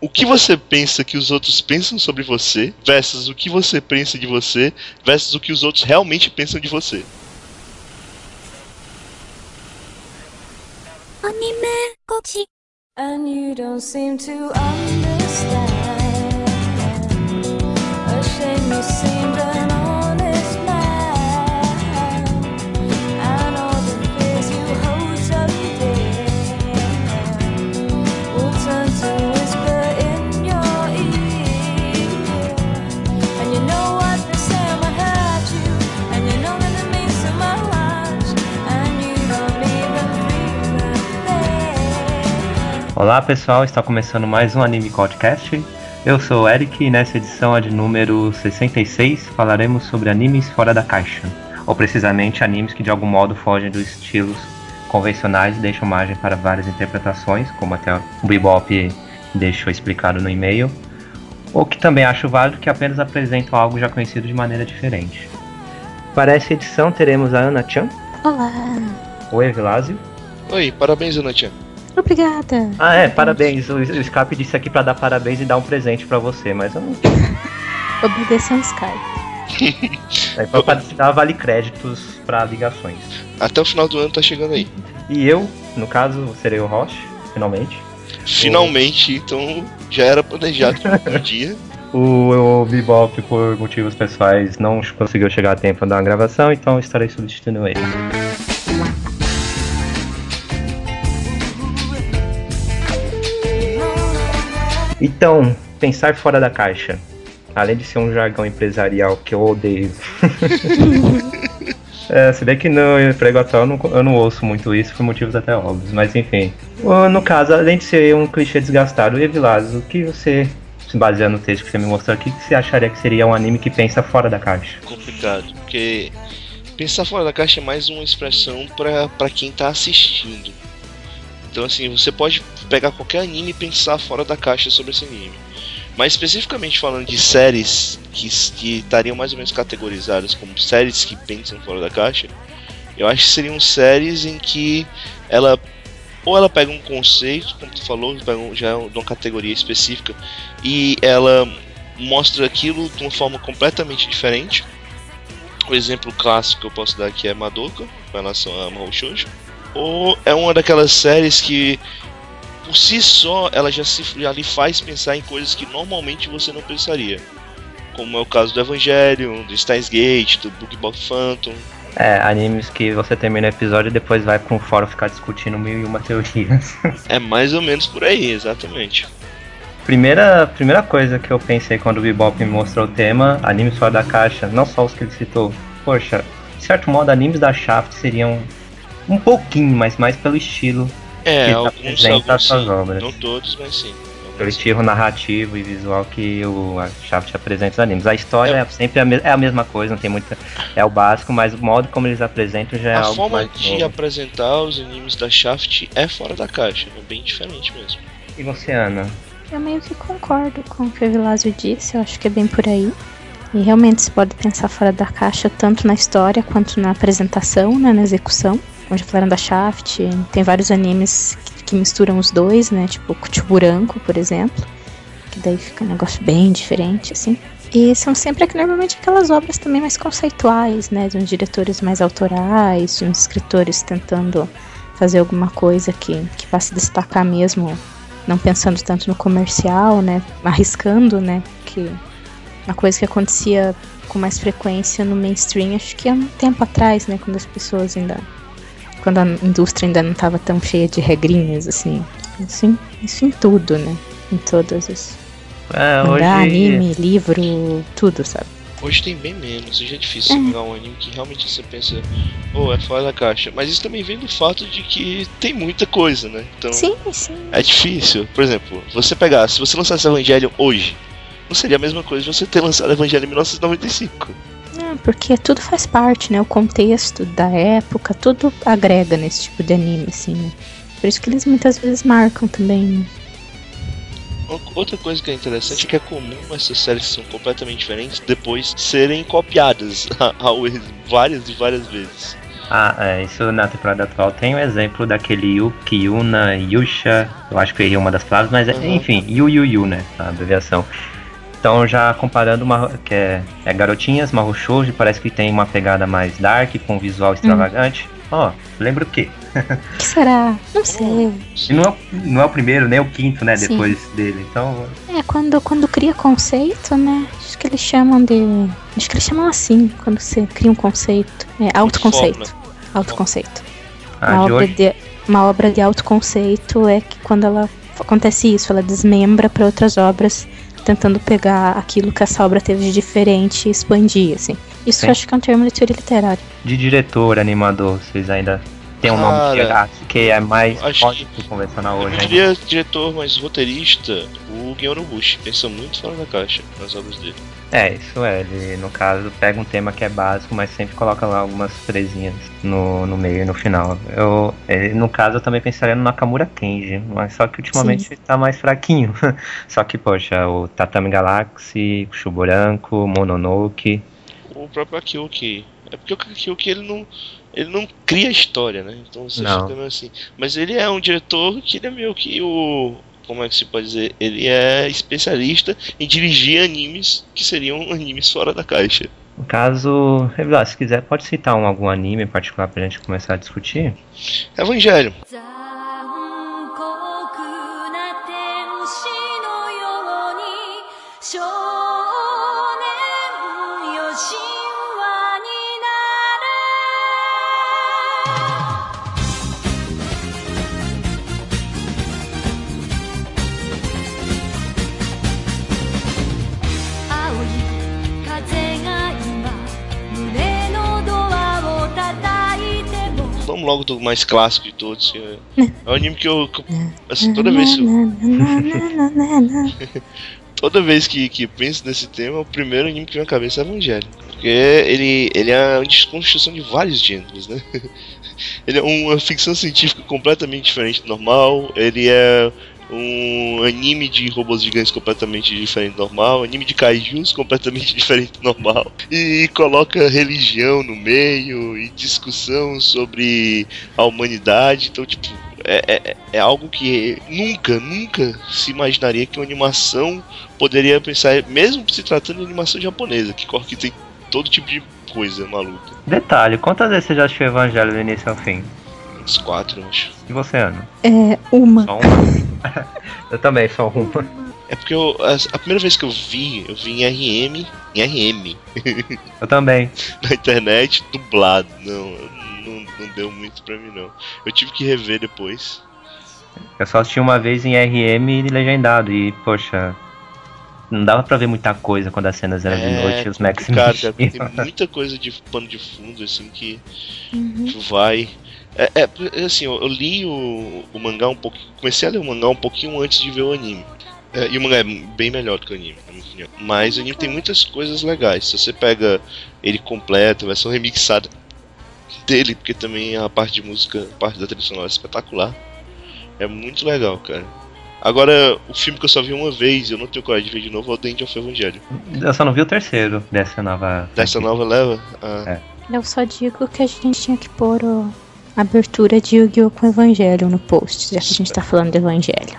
o que você pensa que os outros pensam sobre você versus o que você pensa de você versus o que os outros realmente pensam de você. Anime Kochi. And you don't seem to understand. Olá pessoal, está começando mais um Anime Podcast. Eu sou o Eric e nessa edição a de número 66 falaremos sobre animes fora da caixa, ou precisamente animes que de algum modo fogem dos estilos convencionais e deixam margem para várias interpretações, como até o Bebop deixou explicado no e-mail, ou que também acho válido que apenas apresentam algo já conhecido de maneira diferente. Para essa edição teremos a Ana Chan, Olá. o Evilásio. Oi, parabéns, Anatia. Obrigada. Ah, é, parabéns. O, o Skype disse aqui pra dar parabéns e dar um presente pra você, mas eu não Obedeção Skype. Aí foi pra te dar vale créditos pra ligações. Até o final do ano tá chegando aí. E eu, no caso, serei o Roche, finalmente. Finalmente, então já era planejado no dia. O, o Bebop, por motivos pessoais, não conseguiu chegar a tempo da gravação, então estarei substituindo ele. Então, pensar fora da caixa. Além de ser um jargão empresarial que eu odeio. É, se bem que no emprego atual eu não, eu não ouço muito isso por motivos até óbvios, mas enfim. No caso, além de ser um clichê desgastado, Evilásio, o que você, se baseando no texto que você me mostrou aqui, que você acharia que seria um anime que pensa fora da caixa? Complicado, porque pensar fora da caixa é mais uma expressão pra quem tá assistindo. Então, assim, você pode pegar qualquer anime e pensar fora da caixa sobre esse anime. Mas especificamente falando de séries que, que estariam mais ou menos categorizadas como séries que pensam fora da caixa, eu acho que seriam séries em que ela ou ela pega um conceito, como tu falou, já é de uma categoria específica e ela mostra aquilo de uma forma completamente diferente. O exemplo clássico que eu posso dar aqui é Madoka, com relação a Mahou Shoujo. Ou é uma daquelas séries que por si só ela já se já lhe faz pensar em coisas que normalmente você não pensaria. Como é o caso do Evangelion, do Steins Gate, do Book Box Phantom. É, animes que você termina o episódio e depois vai pra um fórum ficar discutindo mil e uma teorias. É mais ou menos por aí, exatamente. Primeira, primeira coisa que eu pensei quando o Bebop me mostrou o tema, animes fora da caixa, não só os que ele citou. Poxa, de certo modo, animes da Shaft seriam um pouquinho, mas mais pelo estilo, É, Que alguns, apresenta alguns as suas sim. obras. Não todos, mas sim. pelo estilo narrativo e visual que o a Shaft apresenta os animes. A história É. é, sempre a, é a mesma coisa, não tem muita. É o básico, mas o modo como eles apresentam já é A algo forma mais de novo. apresentar os animes da Shaft é fora da caixa, é bem diferente mesmo. E você, Ana? Eu meio que concordo com o que o Evilásio disse, eu acho que é bem por aí. E realmente se pode pensar fora da caixa, tanto na história quanto na apresentação, né, na execução. Já falaram da Shaft, tem vários animes que, que misturam os dois, né, tipo Kuchiburanko, por exemplo. Que daí fica um negócio bem diferente, assim. E são sempre normalmente aquelas obras também mais conceituais, né, de uns diretores mais autorais, de uns escritores tentando fazer alguma coisa que, que vá se destacar mesmo não pensando tanto no comercial, né? Arriscando, né? Que uma coisa que acontecia com mais frequência no mainstream, acho que há um tempo atrás, né? Quando as pessoas ainda. Quando a indústria ainda não estava tão cheia de regrinhas, assim. Assim, isso em tudo, né? Em todas as. É, hoje. Mangá, anime, livro, tudo, sabe? Hoje tem bem menos, hoje é difícil você pegar um anime que realmente você pensa, oh, é fora da caixa. Mas isso também vem do fato de que tem muita coisa, né? Então Sim, sim. é difícil. Por exemplo, você pegar, se você lançasse Evangelion hoje, não seria a mesma coisa de você ter lançado Evangelion em 1995. Porque tudo faz parte, né? O contexto da época, tudo agrega nesse tipo de anime, assim, né? Por isso que eles muitas vezes marcam também, né? Uma- Outra coisa que é interessante é que é comum essas séries que são completamente diferentes depois serem copiadas ao- várias e várias vezes. Ah, é, isso na temporada atual tem o exemplo daquele Yuki, Yuna, Yusha, eu acho que eu errei uma das palavras, mas Uhum. enfim, Yu Yu Yu, né, a abreviação. Então já comparando uma, que é, é garotinhas, Mahou Shoujo, parece que tem uma pegada mais dark, com visual extravagante. Ó, lembra o quê? O que será? Não sei. E não é, o- não é o primeiro, nem o quinto, né, Sim. depois dele. Então, É, quando, quando cria conceito, né? Acho que eles chamam de. Acho que eles chamam assim, quando você cria um conceito. É, autoconceito. Autoconceito. a Uma de obra de, uma obra de autoconceito é que quando ela acontece isso, ela desmembra para outras obras, tentando pegar aquilo que essa obra teve de diferente e expandir, assim. Isso Sim. eu acho que é um termo de teoria literária. de diretor, animador, vocês ainda tem um nome que, Cara, ah, que é mais forte que- convencional Eu hoje. ainda. diria diretor, mas roteirista, o Guilherme Bush pensa muito fora da caixa nas obras dele. É, isso é. Ele, no caso, pega um tema que é básico, mas sempre coloca lá algumas fresinhas no, no meio e no final. Eu, ele, no caso, eu também pensaria no Nakamura Kenji, mas só que ultimamente tá mais fraquinho. só que, poxa, o Tatami Galaxy, Shuburanko, Mononoke. O próprio Akiyuki. É porque o Akiyuki ele não, ele não cria história, né? Então você Não. fica meio assim. Mas ele é um diretor que ele é meio que o. Como é que se pode dizer? Ele é especialista em dirigir animes que seriam animes fora da caixa. No caso, se quiser, pode citar um, algum anime em particular pra gente começar a discutir? Evangelho. Vamos logo do mais clássico de todos. que É, é um anime que eu. que eu- assim, toda vez, toda vez que, que penso nesse tema, o primeiro anime que vem à cabeça é Evangelho. Porque ele, ele é uma desconstrução de vários gêneros, né? Ele é uma ficção científica completamente diferente do normal. Ele é um anime de robôs gigantes completamente diferente do normal. Anime de kaijus completamente diferente do normal. E coloca religião no meio e discussão sobre a humanidade. Então, tipo, é, é, é algo que nunca, nunca se imaginaria que uma animação poderia pensar, mesmo se tratando de animação japonesa, que, co- que tem todo tipo de coisa maluca. Detalhe, quantas vezes você já assistiu Evangelho do início ao fim? Uns quatro, eu acho. E você, Ana? É uma. Só uma? eu também, só uma. É porque eu, a, a primeira vez que eu vi, eu vi em RM, em RM, Eu também. na internet, dublado. Não, não, não deu muito pra mim, não. Eu tive que rever depois. Eu só assisti uma vez em RM e legendado. E, poxa, não dava pra ver muita coisa quando as cenas eram de noite e os Max É, cara, tem muita coisa de pano de fundo, assim, que Uhum. que vai. É, é, é assim, eu, eu li o, o mangá um pouco. Comecei a ler o mangá um pouquinho antes de ver o anime. É, e o mangá é bem melhor do que o anime, na minha opinião. Mas o anime tem muitas coisas legais. Se você pega ele completo, a versão remixada dele, porque também a parte de música, a parte da trilha sonora é espetacular. É muito legal, cara. Agora, o filme que eu só vi uma vez e eu não tenho coragem de ver de novo é o The End of Evangelho. Eu só não vi o terceiro dessa nova. Dessa nova leva. ah, É. Eu só digo que a gente tinha que pôr o- abertura de Yu-Gi-Oh! com Evangelho no post, já que a gente tá falando de Evangelho.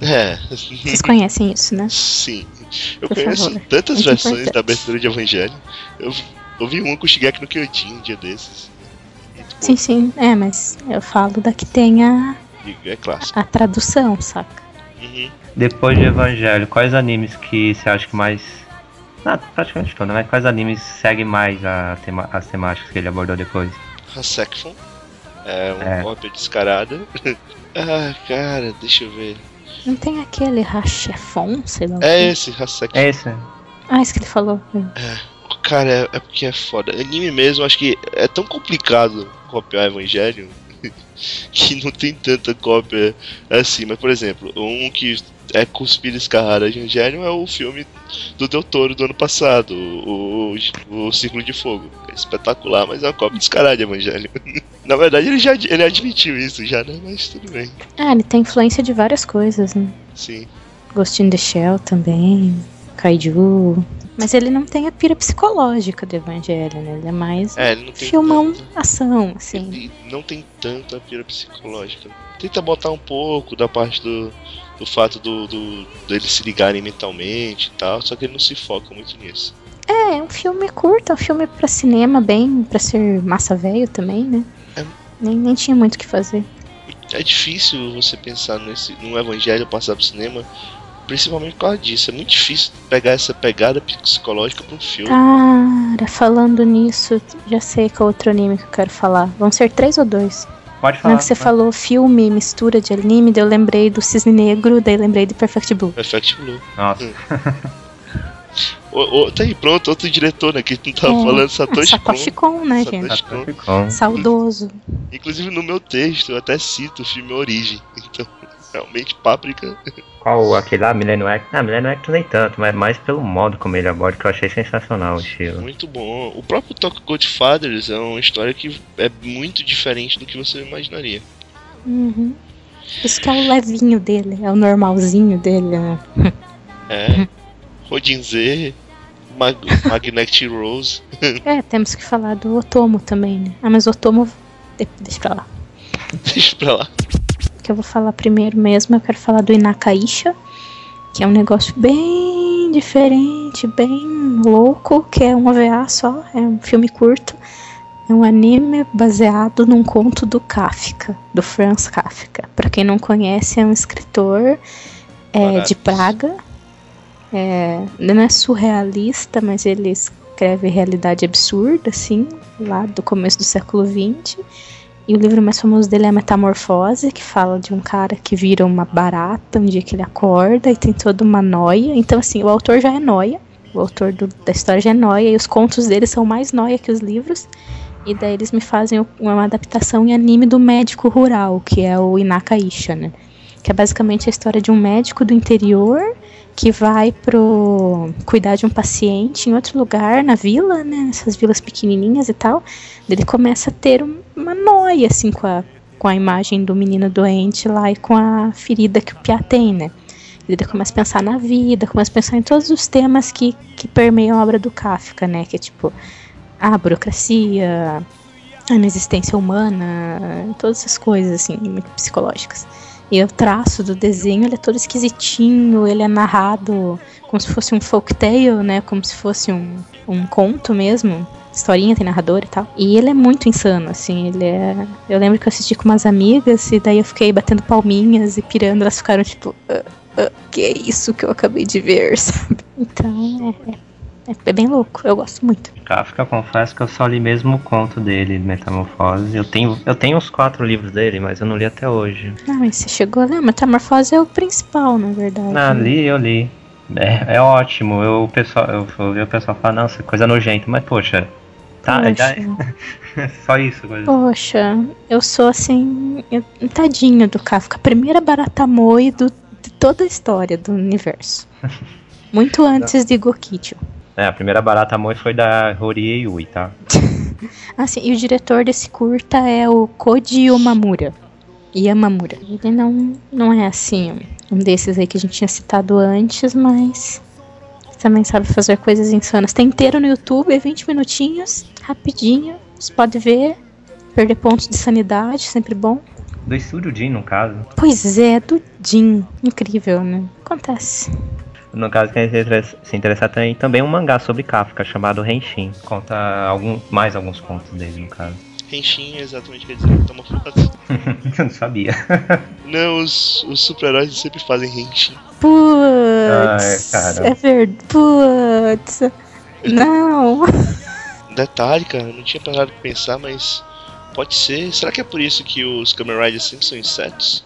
é. Vocês conhecem isso, né? Sim. Eu Por conheço favor. tantas Muito versões importante. da abertura de Evangelho. Eu, eu vi uma com o Shigeki no Kyojin um dia desses. Muito Sim, sim. É, mas eu falo da que tem a, bom, É clássico. a tradução, saca? Uhum. Depois de Evangelho, quais animes que você acha que mais. Ah, praticamente todo, né? Quais animes seguem mais a tema- as temáticas que ele abordou depois? Hassekfon. É uma É. cópia descarada. ah, cara, deixa eu ver. Não tem aquele Rachefon, sei lá. É esse, Hassekfon. É esse. Ah, isso que ele falou. Cara, é, é porque é foda. Anime mesmo, acho que é tão complicado copiar Evangelho que não tem tanta cópia assim. Mas, por exemplo, um que é cuspida escarrada de Evangelho é o filme do Del Toro do ano passado, o, o, o Círculo de Fogo. É espetacular, mas é uma cópia descarada de Evangelho. Na verdade, ele já ele admitiu isso já, né? Mas tudo bem. Ah, ele tem influência de várias coisas, né? Sim. Ghost in the Shell também. kaiju. Mas ele não tem a pira psicológica do Evangelho, né? Ele é mais É, ele não tem filmão, tanta- ação, assim. ele não tem tanta pira psicológica. Tenta botar um pouco da parte do, do fato do, do deles se ligarem mentalmente e tal, só que ele não se foca muito nisso. É, é um filme curto, é um filme pra cinema, bem pra ser massa velho também, né? É. Nem, nem tinha muito o que fazer. É difícil você pensar nesse num evangelho passar pro cinema, principalmente por causa disso. É muito difícil pegar essa pegada psicológica pra um filme. Cara, falando nisso, já sei qual outro anime que eu quero falar. Vão ser três ou dois? Pode falar. hora que você pode. falou filme, mistura de anime, daí eu lembrei do Cisne Negro, daí lembrei de Perfect Blue. Effect Blue. Nossa, Ô, ô, tá aí, pronto, outro diretor, né? Que a gente não tava É. falando, Satoshi Satoshi Kon. Kon, né, Satoshi gente? Kon. ficou. Saudoso. Inclusive no meu texto eu até cito o filme Origem. Então, realmente, Páprica. Qual aquele lá, Millennium Act? Ah, Millennium Act nem tanto, mas mais pelo modo como ele aborda, que eu achei sensacional o estilo. Muito bom. O próprio Tokyo Godfathers é uma história que é muito diferente do que você imaginaria. Uhum. Isso que é o levinho dele, é o normalzinho dele, né? É. Rodin Z, Mag Magnetic Rose. É, temos que falar do Otomo também, né? Ah, mas o Otomo, de- deixa pra lá. Deixa pra lá. Que eu vou falar primeiro mesmo, eu quero falar do Inakaisha, que é um negócio bem diferente, bem louco, que é um OVA só, é um filme curto. É um anime baseado num conto do Kafka, do Franz Kafka. Pra quem não conhece, é um escritor é, de Praga. É, não é surrealista, mas ele escreve realidade absurda, assim, lá do começo do século XX. E o livro mais famoso dele é a Metamorfose, que fala de um cara que vira uma barata um dia que ele acorda e tem toda uma noia. Então, assim, o autor já é noia. O autor do- da história já é noia e os contos dele são mais noia que os livros. E daí eles me fazem uma adaptação em anime do médico rural, que é o Inakaisha, né? Que é basicamente a história de um médico do interior que vai pro cuidar de um paciente em outro lugar, na vila, né? Nessas vilas pequenininhas e tal. Ele começa a ter um- uma noia, assim, com a, com a imagem do menino doente lá e com a ferida que o Pia tem, né? Ele começa a pensar na vida, começa a pensar em todos os temas que, que permeiam a obra do Kafka, né? Que é tipo a burocracia, a inexistência humana, todas essas coisas, assim, muito psicológicas. E o traço do desenho, ele é todo esquisitinho, ele é narrado como se fosse um folk tale, né? Como se fosse um, um conto mesmo. Historinha, tem narrador e tal. E ele é muito insano, assim, ele é... Eu lembro que eu assisti com umas amigas e daí eu fiquei batendo palminhas e pirando, elas ficaram tipo... "Ah, ah, que é isso que eu acabei de ver, sabe? Então, é, é, é bem louco, eu gosto muito. Kafka, eu confesso que eu só li mesmo o conto dele, Metamorfose. Eu tenho, eu tenho os quatro livros dele, mas eu não li até hoje. Não, mas você chegou a ler? Metamorfose é o principal, na verdade. Ah, né? li, eu li. É, é ótimo. Eu, o pessoal, eu ouvi o pessoal falar, nossa, coisa nojenta, mas poxa. Tá, Poxa. já- só isso, coisa. Poxa, eu sou assim, eu- tadinho do Kafka, a primeira barata moi do, de toda a história do universo. Muito antes de Gokicho. É, a primeira barata moi foi da Horie Yui, tá? Assim, e o diretor desse curta é o Koji Yamamura. Yamamura. Ele não, não é assim, um desses aí que a gente tinha citado antes, mas também sabe fazer coisas insanas. Tem inteiro no YouTube, é 20 minutinhos, rapidinho. Você pode ver, perder pontos de sanidade, sempre bom. Do estúdio Jin, no caso. Pois é, do Jin. Incrível, né? Acontece. No caso, quem se interessar tem também um mangá sobre Kafka chamado Henshin. Conta algum, mais alguns contos dele, no caso. Henshin é exatamente quer dizer metamorfose. Eu não sabia. Não, os, os super-heróis sempre fazem Henshin. Putz. Ai, é verdade. Putz. Não. Detalhe, cara, eu não tinha parado pra pensar, mas pode ser. Será que é por isso que os Kamen Riders sempre são insetos?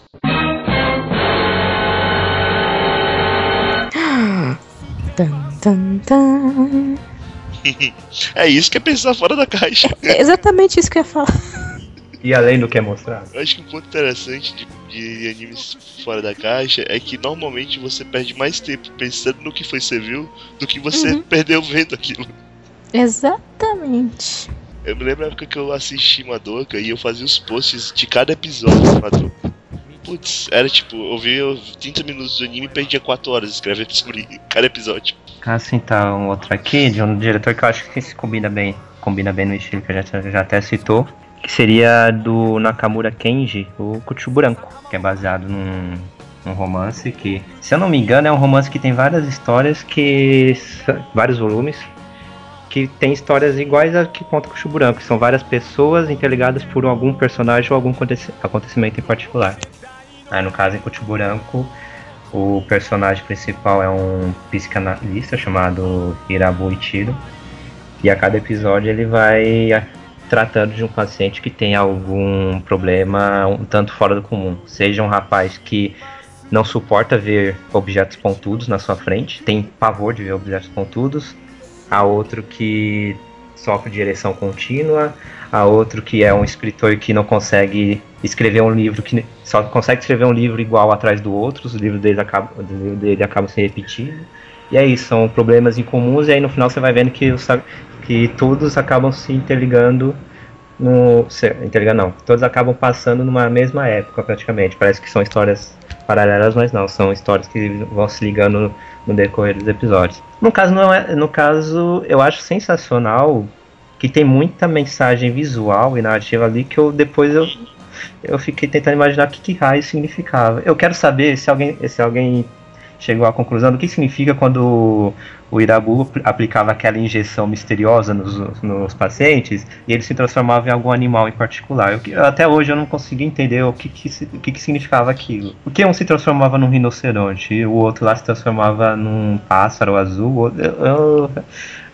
Tan, tan, tan. É isso que é pensar fora da caixa. É exatamente isso que eu ia falar. E além do que é mostrado? Eu acho que um ponto interessante de, de animes fora da caixa é que normalmente você perde mais tempo pensando no que foi você viu do que você Uhum. perdeu vendo aquilo. Exatamente. Eu me lembro da época que eu assisti Madoka e eu fazia os posts de cada episódio de Madoka. putz, era tipo, eu vi 30 minutos do anime e perdia 4 horas escrevendo sobre cada episódio. Ah, sim, tá um outro aqui, de um diretor que eu acho que se combina bem, combina bem no estilo que a gente já até citou, que seria do Nakamura Kenji, o Kuchu Branco, que é baseado num, num romance que, se eu não me engano, é um romance que tem várias histórias que. vários volumes, que tem histórias iguais a que conta Kuchu Branco, que são várias pessoas interligadas por algum personagem ou algum aconteci- acontecimento em particular. Aí no caso em Kuchu Branco, o personagem principal é um psicanalista chamado Hirabu Ichiro. E a cada episódio ele vai tratando de um paciente que tem algum problema um tanto fora do comum. Seja um rapaz que não suporta ver objetos pontudos na sua frente, tem pavor de ver objetos pontudos. A outro que sofre de ereção contínua. A outro que é um escritor que não consegue escrever um livro que só consegue escrever um livro igual atrás do outro, os livros dele acabam, os livros dele acabam se repetindo. E é isso, são problemas incomuns e aí no final você vai vendo que, os, que todos acabam se interligando no. Interligando não, todos acabam passando numa mesma época praticamente. Parece que são histórias paralelas, mas não, são histórias que vão se ligando no, no decorrer dos episódios. No caso, não é, no caso, eu acho sensacional que tem muita mensagem visual e narrativa ali que eu depois eu, eu fiquei tentando imaginar o que, que raio significava. Eu quero saber se alguém, se alguém chegou à conclusão do que significa quando o Irabu aplicava aquela injeção misteriosa nos, nos pacientes e ele se transformava em algum animal em particular. Eu, até hoje eu não consegui entender o que, que, o que, que significava aquilo. Porque um se transformava num rinoceronte o outro lá se transformava num pássaro azul. Eu, eu,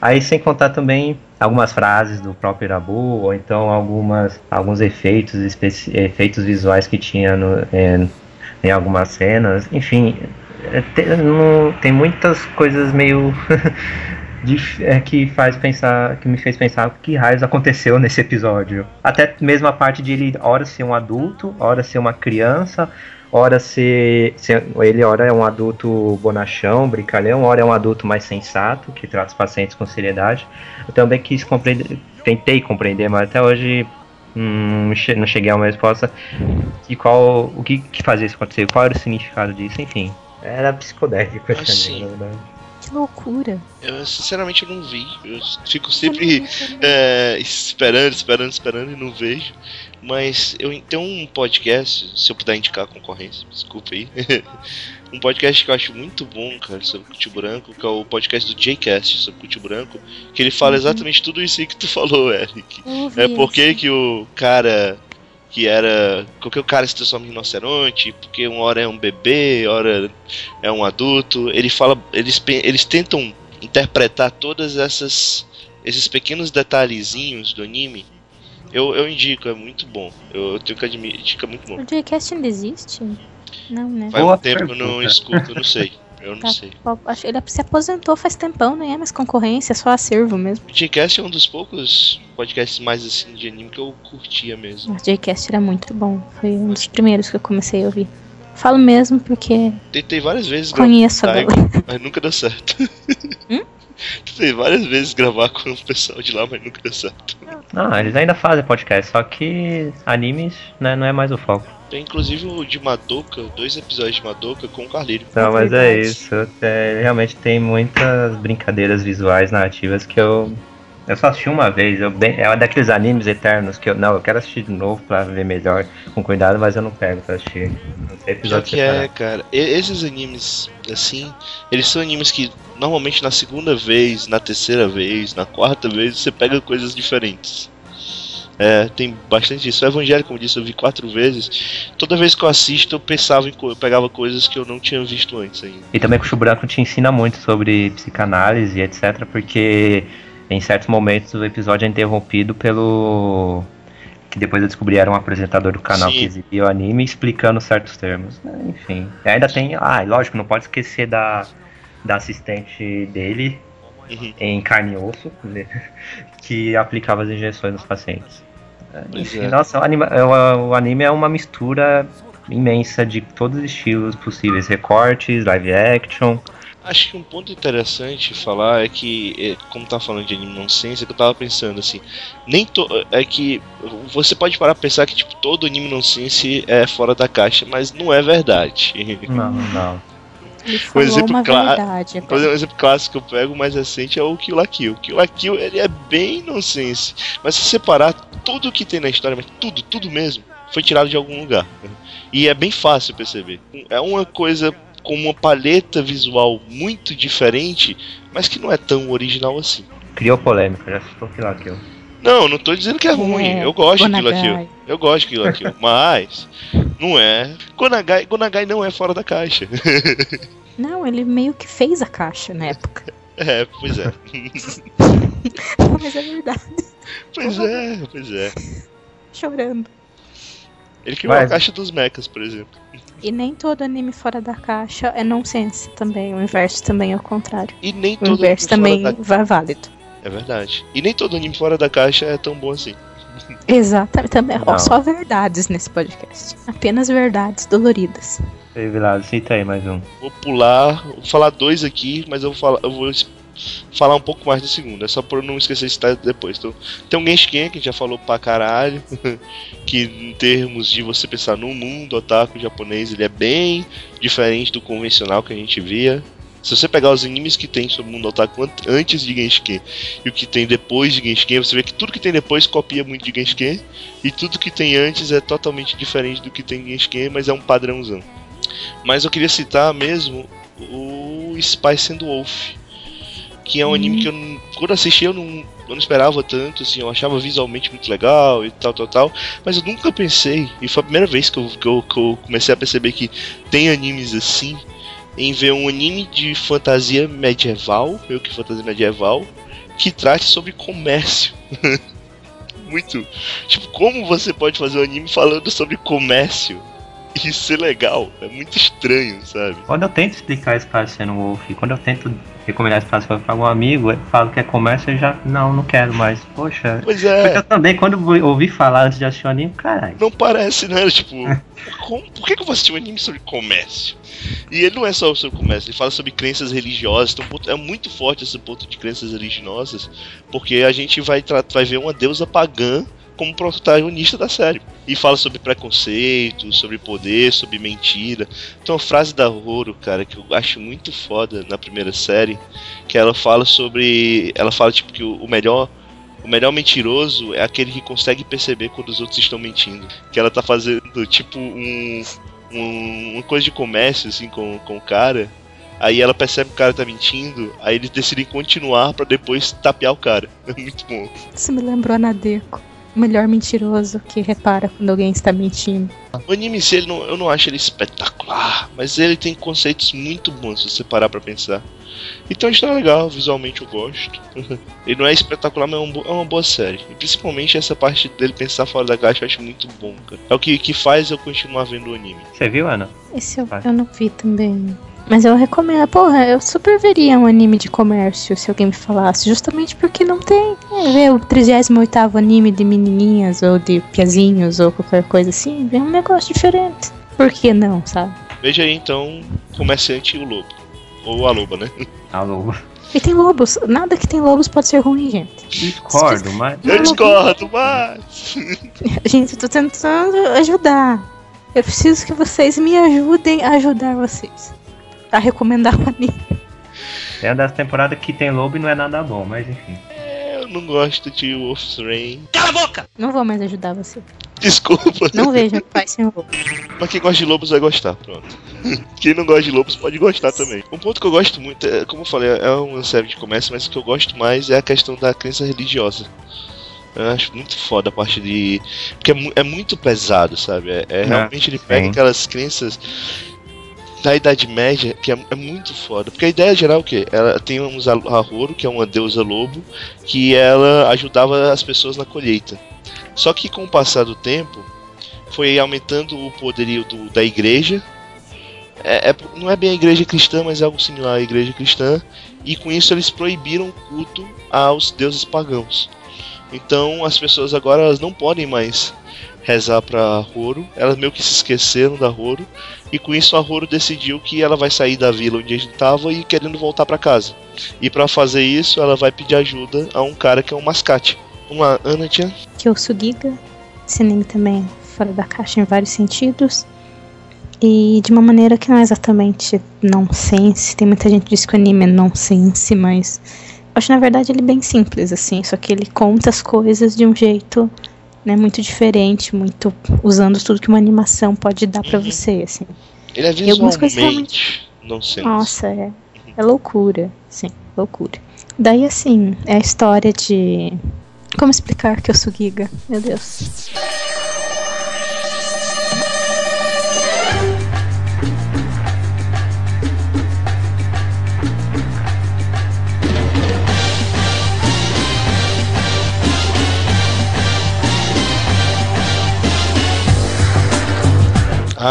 aí sem contar também algumas frases do próprio Irabu ou então algumas, alguns efeitos, efeitos visuais que tinha no, é, em algumas cenas. Enfim, tem, não, tem muitas coisas meio é, que faz pensar, que me fez pensar que raios aconteceu nesse episódio. Até mesmo a parte de ele ora ser um adulto, ora ser uma criança, ora ser, ser ele ora é um adulto bonachão, brincalhão, ora é um adulto mais sensato que trata os pacientes com seriedade. Eu também quis compreender, tentei compreender, mas até hoje hum, não cheguei a uma resposta de qual o que, que fazia isso acontecer, qual era o significado disso, enfim. Era psicodélico esse assim, anime, na verdade. Que loucura. Eu sinceramente não vi. Eu fico sempre é, esperando, esperando, esperando e não vejo. Mas eu tenho um podcast, se eu puder indicar a concorrência, desculpa aí. um podcast que eu acho muito bom, cara, sobre Cuti Branco, que é o podcast do Jcast sobre Cuti Branco, que ele fala exatamente tudo isso aí que tu falou, Eric. É porque que o cara que era. Porque o cara se transforma em rinoceronte, porque uma hora é um bebê, hora é um adulto. Ele fala. Eles, eles tentam interpretar todas essas. esses pequenos detalhezinhos do anime. Eu, eu indico, é muito bom. Eu, eu tenho que admitir que é muito bom. O Jcast ainda existe? Não, né? Faz Boa um tempo que eu não escuto, eu não sei. Eu não Tá. sei. Acho- Ele se aposentou faz tempão, nem é mais concorrência, é só acervo mesmo. O Jcast é um dos poucos podcasts mais assim de anime que eu curtia mesmo. O Jcast era muito bom. Foi um dos primeiros que eu comecei a ouvir. Falo mesmo porque Tentei várias vezes gravar, conheço Ai, galera. mas nunca deu certo. Hum? Tentei várias vezes gravar com o pessoal de lá, mas nunca deu certo. Não, eles ainda fazem podcast, só que animes né, não é mais o foco. Tem inclusive o de Madoka, dois episódios de Madoka com o Carleiro. Não, mas é isso. é, realmente tem muitas brincadeiras visuais narrativas que eu. Eu só assisti uma vez. Eu bem, é daqueles animes eternos que eu. Não, eu quero assistir de novo pra ver melhor, com cuidado, mas eu não pego pra assistir. Não episódio que é, separado. cara. E- esses animes, assim, eles são animes que normalmente na segunda vez, na terceira vez, na quarta vez, você pega coisas diferentes. É, tem bastante isso. O Evangelho, como eu disse, eu vi quatro vezes. Toda vez que eu assisto, eu pensava em co- eu pegava coisas que eu não tinha visto antes ainda. E também que o Branco te ensina muito sobre psicanálise etc, porque em certos momentos o episódio é interrompido pelo. Que depois eu descobri era um apresentador do canal Sim. que exibia o anime explicando certos termos. né, Enfim. E ainda tem. Ah, lógico, não pode esquecer da, da assistente dele Uhum. em carne e osso, né, que aplicava as injeções nos pacientes. Pois Enfim, é. nossa, o anime, é o anime é uma mistura imensa de todos os estilos possíveis, recortes, live action, Acho que um ponto interessante falar é que, é, como tá falando de anime nonsense, é que eu tava pensando assim, nem to é que você pode parar pra pensar que tipo todo anime nonsense é fora da caixa, mas não é verdade. Não, não. Ele falou exemplo cla- verdade. Por exemplo, um exemplo clássico que eu pego, o mais recente, é o Kill la Kill. Kill la Kill, ele é bem nonsense. Mas se separar tudo que tem na história, mas tudo, tudo mesmo, foi tirado de algum lugar. E é bem fácil perceber. É uma coisa com uma paleta visual muito diferente, mas que não é tão original assim. Criou polêmica, já citou Kill la Kill. Não, não tô dizendo que é ruim. É, eu gosto de Kill la Gonagai. Kill. Eu gosto de Kill la Kill. Mas não é. Gonagai, Gonagai não é fora da caixa. Não, ele meio que fez a caixa na época. É, pois é. Mas é verdade. Pois é, pois é. Chorando. Ele criou Vai. a caixa dos mechas, por exemplo. E nem todo anime fora da caixa é nonsense também. O inverso também é o contrário. E nem O todo inverso anime também da... vai válido. É verdade. E nem todo anime fora da caixa é tão bom assim. Exatamente. Também, ó, só verdades nesse podcast. Apenas verdades doloridas. Ei, Vilado, cita aí mais um. Vou pular, vou falar dois aqui, mas eu vou falar, eu vou falar um pouco mais do segundo. É só por não esquecer de citar depois. Então, tem um Genshin que já falou pra caralho. que em termos de você pensar no mundo otaku japonês, ele é bem diferente do convencional que a gente via. Se você pegar os animes que tem sobre o mundo otaku an- antes de Genshin e o que tem depois de Genshin, você vê que tudo que tem depois copia muito de Genshin e tudo que tem antes é totalmente diferente do que tem em Genshin, mas é um padrãozão. Mas eu queria citar mesmo o Spice and Wolf, que é um anime que eu quando assisti eu não, eu não esperava tanto, assim, eu achava visualmente muito legal e tal, tal, tal, mas eu nunca pensei, e foi a primeira vez que eu, que eu, que eu comecei a perceber que tem animes assim, em ver um anime de fantasia medieval, meio que fantasia medieval, que trate sobre comércio. muito. Tipo, como você pode fazer um anime falando sobre comércio? E ser legal, é muito estranho, sabe? Quando eu tento explicar Spice and Wolf, quando eu tento recomendar Wolf pra algum amigo, eu falo que é comércio, eu já, não, não quero mais. Poxa, Pois porque é, eu também, quando ouvi falar antes de assistir o anime, caralho. não parece, né? Tipo, como- por que, que eu vou assistir um anime sobre comércio? E ele não é só sobre comércio, ele fala sobre crenças religiosas. Então, é muito forte esse ponto de crenças religiosas, porque a gente vai, vai ver uma deusa pagã como protagonista da série. E fala sobre preconceito, sobre poder, sobre mentira. Então a frase da Roro, cara, que eu acho muito foda na primeira série, que ela fala sobre. Ela fala tipo que o, melhor. O melhor mentiroso é aquele que consegue perceber quando os outros estão mentindo. Que ela tá fazendo tipo um. um- uma coisa de comércio assim com, com o cara. Aí ela percebe que o cara tá mentindo, aí eles decidem continuar pra depois tapear o cara. É muito bom. Isso me lembrou a Nadeko. O melhor mentiroso que repara quando alguém está mentindo. O anime em si, ele não, eu não acho ele espetacular, mas ele tem conceitos muito bons se você parar pra pensar. Então a história é legal, visualmente eu gosto. ele não é espetacular, mas é, um é uma boa série. E principalmente essa parte dele pensar fora da caixa eu acho muito bom, cara. É o que, que faz eu continuar vendo o anime. Você viu, Ana? Esse eu, eu não vi também. Mas eu recomendo. Porra, eu super veria um anime de comércio se alguém me falasse. Justamente porque não tem. É, ver o 38 anime de menininhas ou de piazinhos ou qualquer coisa assim. Ver um negócio diferente. Por que não, sabe? Veja aí então, Comerciante e o Lobo. Ou a Loba, né? Alô. E tem lobos. Nada que tem lobos pode ser ruim, gente. Discordo, mas. Eu discordo, mas. Gente, eu tô tentando ajudar. Eu preciso que vocês me ajudem a ajudar vocês. A recomendar o anime. É uma das temporadas que tem lobo e não é nada bom, mas enfim. É, eu não gosto de Wolf's Rain. Não vou mais ajudar você. Desculpa. Não veja Pai Sem Lobo. Mas quem gosta de lobos vai gostar, pronto. quem não gosta de lobos pode gostar também. Um ponto que eu gosto muito, é, como eu falei, é uma série de comércio, mas o que eu gosto mais é a questão da crença religiosa. Eu acho muito foda a parte de. Porque é, mu- é muito pesado, sabe? É, é realmente ele pega sim. aquelas crenças da Idade Média, que é, é muito foda. Porque a ideia geral é o quê? Ela tem a Ahoro, que é uma deusa lobo, que ela ajudava as pessoas na colheita. Só que com o passar do tempo, foi aumentando o poderio do- da igreja. É, é- não é bem a igreja cristã, mas é algo similar à igreja cristã. E com isso eles proibiram o culto aos deuses pagãos. Então as pessoas agora elas não podem mais rezar pra Roro. Elas meio que se esqueceram da Roro. E com isso a Roro decidiu que ela vai sair da vila onde a gente tava e querendo voltar pra casa. E pra fazer isso, ela vai pedir ajuda a um cara que é um mascate. Uma Ana Tia. Que o Sugiga, esse anime também fora da caixa em vários sentidos. E de uma maneira que não é exatamente nonsense. Tem muita gente que diz que o anime é nonsense, mas acho na verdade ele bem simples, assim. Só que ele conta as coisas de um jeito né, muito diferente, muito usando tudo que uma animação pode dar pra Uhum. você, assim. Ele é E algumas coisas visualmente nonsense. Nossa, é, é loucura, sim, loucura. Daí assim, é a história de como explicar que eu sou Giga? Meu Deus.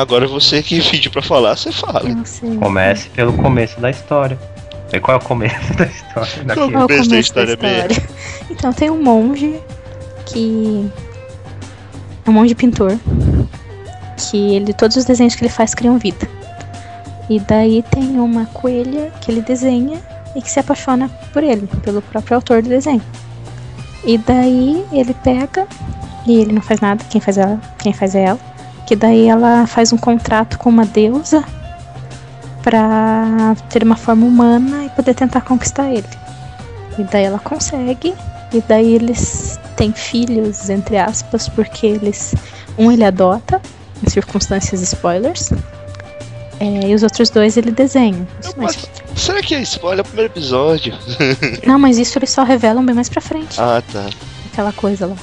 Agora você que pediu pra falar, você fala. Comece pelo começo da história. E qual é o começo da história Qual daquilo? Qual é o Começo da história mesmo. Então, tem um monge que. É um monge pintor. Que ele. Todos os desenhos que ele faz criam vida. E daí tem uma coelha que ele desenha e que se apaixona por ele, pelo próprio autor do desenho. E daí ele pega e ele não faz nada, quem faz ela, quem faz é ela. Que daí ela faz um contrato com uma deusa pra ter uma forma humana e poder tentar conquistar ele. E daí ela consegue. E daí eles têm filhos, entre aspas, porque eles. Um ele adota, em circunstâncias spoilers. é, e os outros dois ele desenha. Mas- Será que é spoiler o primeiro episódio? não, mas isso eles só revelam bem mais pra frente. Ah, tá. Aquela coisa lá.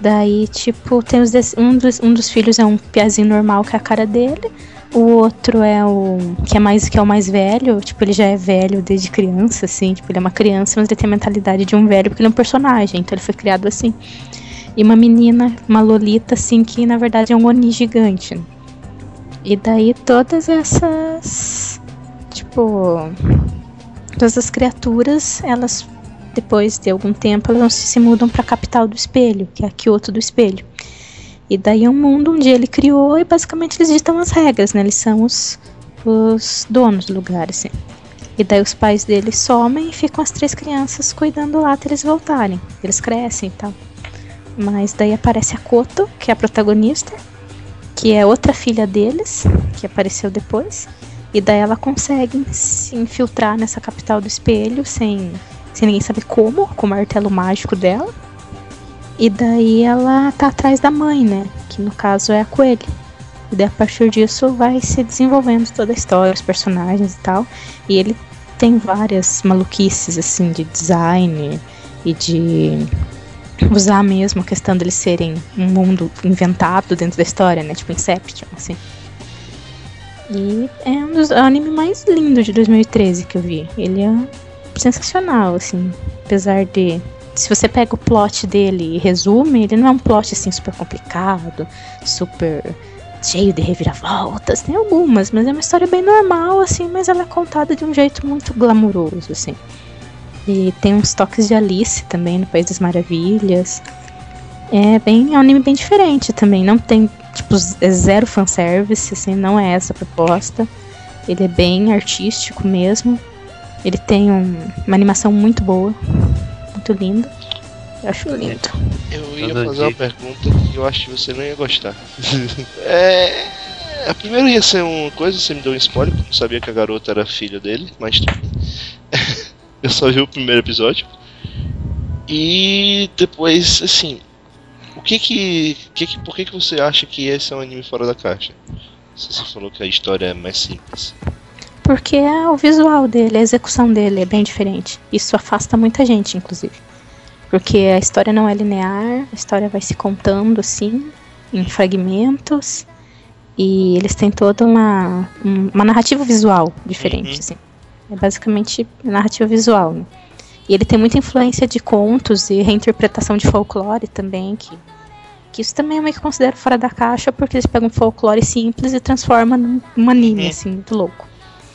Daí, tipo, tem os des- um, dos, um dos filhos é um piazinho normal, que é a cara dele. O outro é o. que é mais que é o mais velho. Tipo, ele já é velho desde criança, assim. Tipo, ele é uma criança, mas ele tem a mentalidade de um velho, porque ele é um personagem, então ele foi criado assim. E uma menina, uma Lolita, assim, que na verdade é um Oni gigante. E daí todas essas. Tipo. Todas as criaturas, elas depois de algum tempo, elas se, mudam para a capital do espelho, que é a Kyoto do espelho. E daí é um mundo onde ele criou e basicamente eles ditam as regras, né? Eles são os, os donos do lugar, assim. E daí os pais deles somem e ficam as três crianças cuidando lá até eles voltarem. Eles crescem e tal. Mas daí aparece a Koto, que é a protagonista, que é outra filha deles, que apareceu depois. E daí ela consegue se infiltrar nessa capital do espelho sem sem ninguém saber como, com o martelo mágico dela. E daí ela tá atrás da mãe, né? Que no caso é a coelha. E daí a partir disso vai se desenvolvendo toda a história, os personagens e tal. E ele tem várias maluquices, assim, de design e de usar mesmo a questão deles serem um mundo inventado dentro da história, né? Tipo Inception, assim. E é um dos é o anime mais lindo de 2013 que eu vi. Ele é sensacional, assim. Apesar de. Se você pega o plot dele e resume, ele não é um plot assim super complicado, super cheio de reviravoltas. Tem algumas, mas é uma história bem normal, assim, mas ela é contada de um jeito muito glamuroso, assim. E tem uns toques de Alice também no País das Maravilhas. É bem. É um anime bem diferente também. Não tem, tipo, é zero fanservice, assim, não é essa a proposta. Ele é bem artístico mesmo. Ele tem um- uma animação muito boa, muito linda. Eu acho lindo. Eu ia fazer uma pergunta que eu acho que você não ia gostar. é. A primeira ia ser uma coisa, você me deu um spoiler, porque eu não sabia que a garota era filha dele, mas eu só vi o primeiro episódio. E depois, assim, o que que, que, que por que que você acha que esse é um anime fora da caixa? Se você falou que a história é mais simples. Porque é o visual dele, a execução dele é bem diferente. Isso afasta muita gente, inclusive. Porque a história não é linear, a história vai se contando assim, em fragmentos. E eles têm toda uma, um- uma narrativa visual diferente, Uhum. assim. É basicamente narrativa visual, né? E ele tem muita influência de contos e reinterpretação de folclore também, que, que isso também eu meio que considero fora da caixa, porque eles pegam um folclore simples e transformam num, num anime, Uhum. assim, muito louco.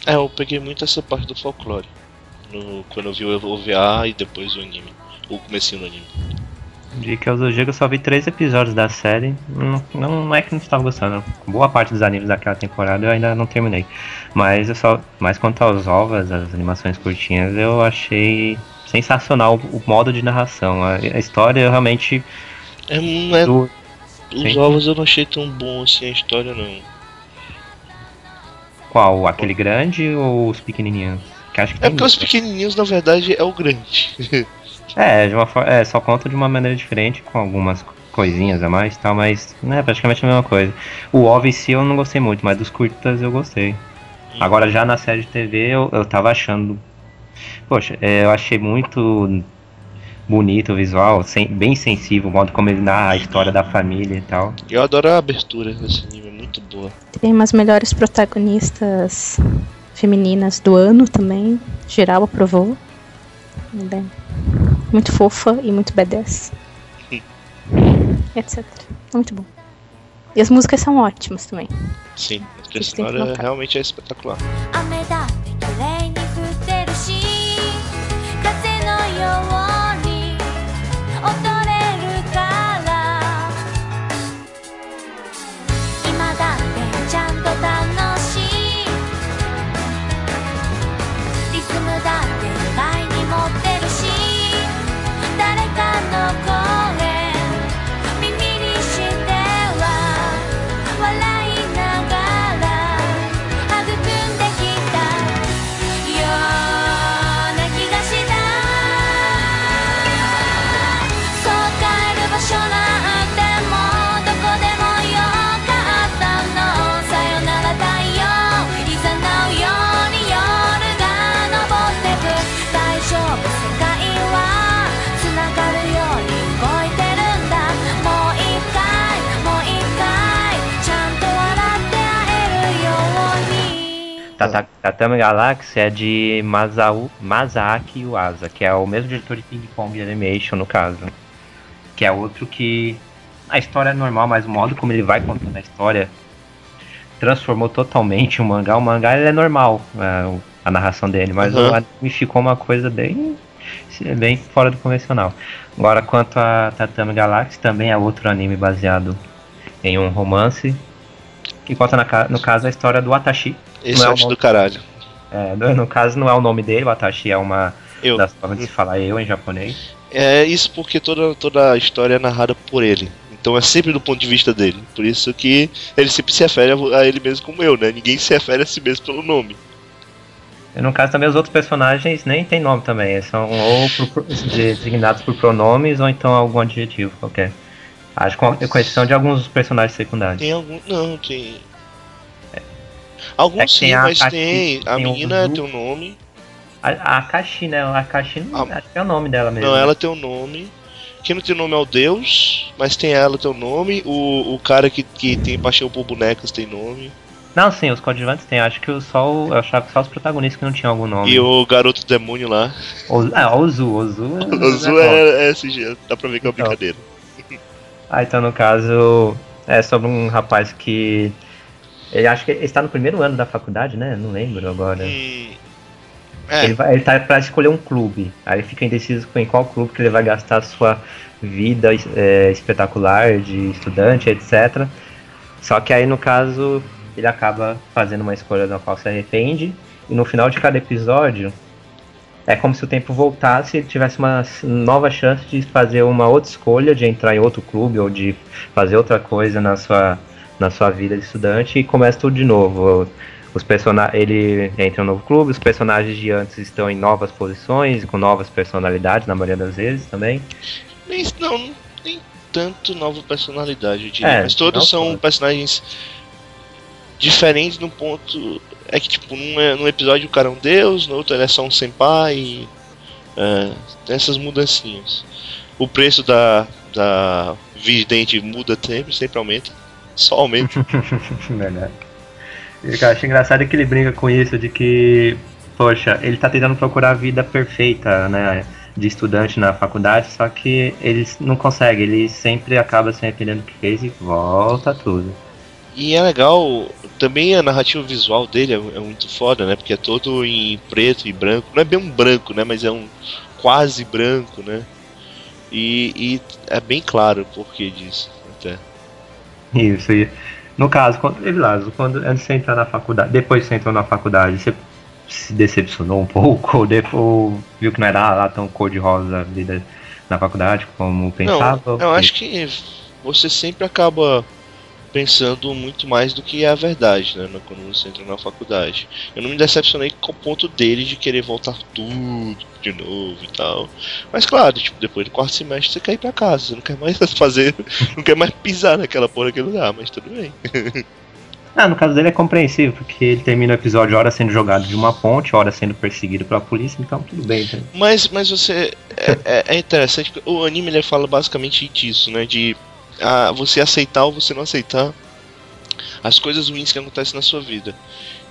É, eu peguei muito essa parte do folclore. no, quando eu vi o OVA e depois o anime. O comecinho do anime. De que eu eu só vi três episódios da série. Não, não, não é que não estava gostando. Boa parte dos animes daquela temporada eu ainda não terminei. Mas eu só. Mas quanto aos ovas, as animações curtinhas, eu achei sensacional o modo de narração. A, a história realmente. É, não é, do- os ovos eu não achei tão bom assim a história não. Qual? Aquele grande ou os pequenininhos? Que acho que É tem porque os pequenininhos na verdade é o grande. É, de uma é, só conta de uma maneira diferente, com algumas co- coisinhas a mais e tal, mas né, é praticamente a mesma coisa. O OV em si eu não gostei muito, mas dos curtas eu gostei. Agora já na série de TV eu, eu tava achando. Poxa, é, eu achei muito bonito o visual, sen- bem sensível, o modo como ele narra a história da família e tal. Eu adoro a abertura desse anime, muito boa. Tem umas melhores protagonistas femininas do ano também. Geral aprovou. Bem, muito fofa e muito badass. Etc. Muito bom. E as músicas são ótimas também. Sim, a trilha Isso tem que sonora realmente é espetacular. 雨 Tata- Tatami Galaxy é de Masao, Masaaki Yuasa, que é o mesmo diretor de Ping Pong Animation, no caso. Que é outro que. A história é normal, mas o modo como ele vai contando a história transformou totalmente o mangá. O mangá ele é normal, é, o- a narração dele, mas Uhum. o anime ficou uma coisa bem, bem fora do convencional. Agora, quanto a Tatami Galaxy, também é outro anime baseado em um romance. Que conta, na no caso, a história do Atashi, Esse Não é eu o nome- do caralho. é, no, caso não é o nome dele, o Atashi é uma Eu. das formas de se falar eu em japonês. É isso porque toda, toda a história é narrada por ele. Então é sempre do ponto de vista dele. Por isso que ele sempre se refere a ele mesmo como eu, né? Ninguém se refere a si mesmo pelo nome. E no caso também os outros personagens nem tem nome também, eles são ou por- designados por pronomes ou então algum adjetivo qualquer. Acho com com exceção de alguns personagens secundários. Tem algum. Não, tem. Alguns É sim, tem a mas Tati, tem. A tem o menina tem um nome. A, a Akashi, né? A Akashi, não- Ah. acho que é o nome dela mesmo. Não, né? ela tem um nome. Quem não tem nome é o Deus, mas tem ela tem um nome. O, o cara que, que tem paixão por bonecas tem nome. Não, sim, os coadjuvantes tem. Acho que o- só o, eu achava que só os protagonistas que não tinham algum nome. E o garoto demônio lá. O, ah, o Zu, o Zu. O Zu é, é esse jeito, dá pra ver que é uma Então. brincadeira. Ah, então no caso é sobre um rapaz que. Ele acho que ele está no primeiro ano da faculdade, né? Não lembro agora. Hum, é, Ele, vai, ele tá pra escolher um clube. Aí ele fica indeciso com em qual clube que ele vai gastar a sua vida é, espetacular de estudante, etc. Só que aí no caso ele acaba fazendo uma escolha da qual se arrepende. E no final de cada episódio é como se o tempo voltasse e ele tivesse uma nova chance de fazer uma outra escolha, de entrar em outro clube ou de fazer outra coisa na sua, na sua vida de estudante e começa tudo de novo. Os ele entra em um novo clube, os personagens de antes estão em novas posições, com novas personalidades, na maioria das vezes também. nem, não, nem tanto nova personalidade, eu diria. É, mas todos são pode. personagens diferentes no ponto. É que, tipo, num, é- num episódio o cara é um deus, no outro ele é só um senpai. E, é, tem essas mudancinhas. O preço da, da vidente muda sempre, sempre aumenta. Só aumenta. Verdade. O que eu acho engraçado é que ele brinca com isso de que, poxa, ele tá tentando procurar a vida perfeita, né? De estudante na faculdade, só que ele não consegue, ele sempre acaba se arrependendo do que fez e volta tudo. E é legal, também a narrativa visual dele é, é muito foda, né? Porque é todo em preto e branco. Não é bem um branco, né? Mas é um quase branco, né? E, e é bem claro o porquê disso. Isso, e no caso, quando, Evilásio, quando antes você entrar na faculdade, depois que você entrou na faculdade, você se decepcionou um pouco, ou depois viu que não era lá tão cor-de-rosa a vida na faculdade como pensava? Não, eu acho que você sempre acaba pensando muito mais do que é a verdade, né? Quando você entra na faculdade. Eu não me decepcionei com o ponto dele de querer voltar tudo de novo e tal. Mas claro, tipo, depois do quarto semestre você quer ir pra casa, você não quer mais fazer, não quer mais pisar naquela porra daquele lugar, mas tudo bem. Ah, no caso dele é compreensível, porque ele termina o episódio hora sendo jogado de uma ponte, hora sendo perseguido pela polícia, então tudo bem. Então. Mas, mas você. É, é- é interessante, o anime ele fala basicamente disso, né? De ah, você aceitar ou você não aceitar as coisas ruins que acontecem na sua vida.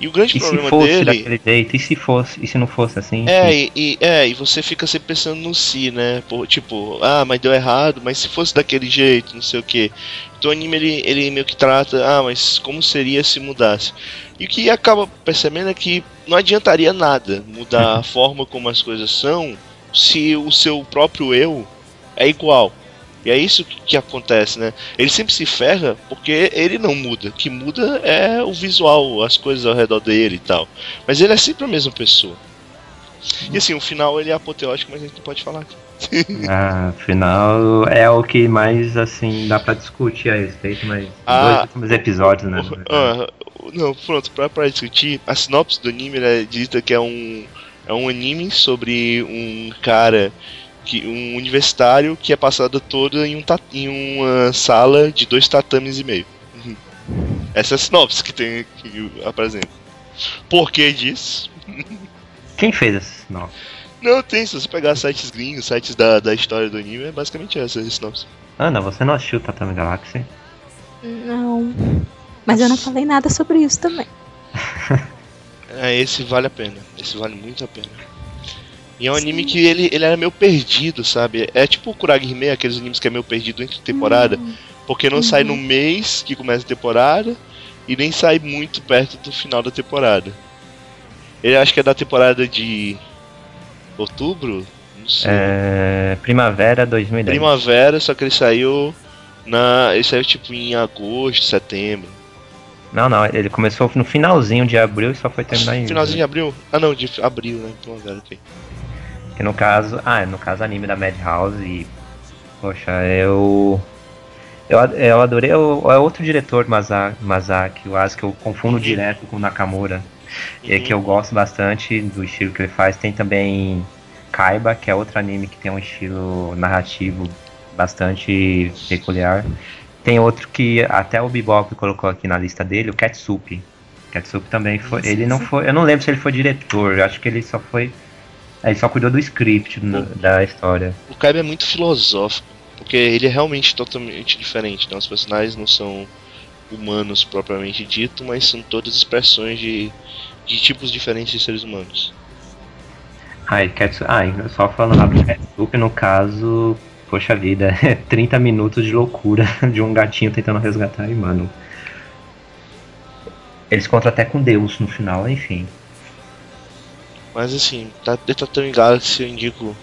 E o grande E se problema fosse dele. daquele jeito? E se fosse? E se não fosse assim? É e, e- é, e você fica sempre pensando no si, né? Pô, tipo, ah, mas deu errado, mas se fosse daquele jeito, não sei o que. Então o anime ele, ele meio que trata, ah, mas como seria se mudasse? E o que acaba percebendo é que não adiantaria nada mudar a forma como as coisas são se o seu próprio eu é igual. E é isso que, acontece, né? Ele sempre se ferra porque ele não muda. O que muda é o visual, as coisas ao redor dele e tal. Mas ele é sempre a mesma pessoa. E assim, o final ele é apoteótico, mas a gente não pode falar aqui. Ah, afinal, é o que mais, assim, dá pra discutir a respeito, mas Ah, dois últimos episódios, né? Ah, não, pronto, pra, pra discutir, a sinopse do anime é dita que é um, é um anime sobre um cara, que, um universitário que é passado toda em, um, ta- em uma sala de dois tatames e meio. Uhum. Essa é a sinopse que tem que apresenta. Por que disso? Quem fez esse sinal? Não, tem, se você pegar sites gringos, sites da, da história do anime, é basicamente essa a sinopse. Ana, você não assistiu Tatami Galaxy? Não. Mas eu não falei nada sobre isso também. É, esse vale a pena. Esse vale muito a pena. E é um anime que ele, ele era meio perdido, sabe? É tipo o Kuragime, aqueles animes que é meio perdido entre temporada. Porque não sai no mês que começa a temporada e nem sai muito perto do final da temporada. Ele acho que é da temporada de outubro? Não sei. É, Primavera 2010. Primavera, só que ele saiu na. Ele saiu tipo em agosto, setembro. Não, não, ele começou no finalzinho de abril e só foi terminar em. Finalzinho de abril? Ah não, de abril, né? Primavera, ok. Que no caso. Ah, no caso anime da Madhouse e. Poxa, eu. Eu, eu adorei. o- É outro diretor, Masa- Masaki, eu acho que eu confundo direto com Nakamura. É que eu gosto bastante do estilo que ele faz. Tem também Kaiba, que é outro anime que tem um estilo narrativo bastante peculiar. Tem outro que até o Bebop colocou aqui na lista dele, o Katsup. Katsup também foi. Ele não foi. Eu não lembro se ele foi diretor, eu acho que ele só foi. Ele só cuidou do script no- da história. O Kaiba é muito filosófico, porque ele é realmente totalmente diferente. Né? Os personagens não são humanos propriamente dito, mas são todas expressões de, de tipos diferentes de seres humanos. Ah, Katsu... ah, só falando rápido, Katsup no caso, poxa vida, 30 minutos de loucura de um gatinho tentando resgatar e, mano. Eles contam até com Deus no final, enfim. Mas assim, tá, Detatami Galaxy eu indico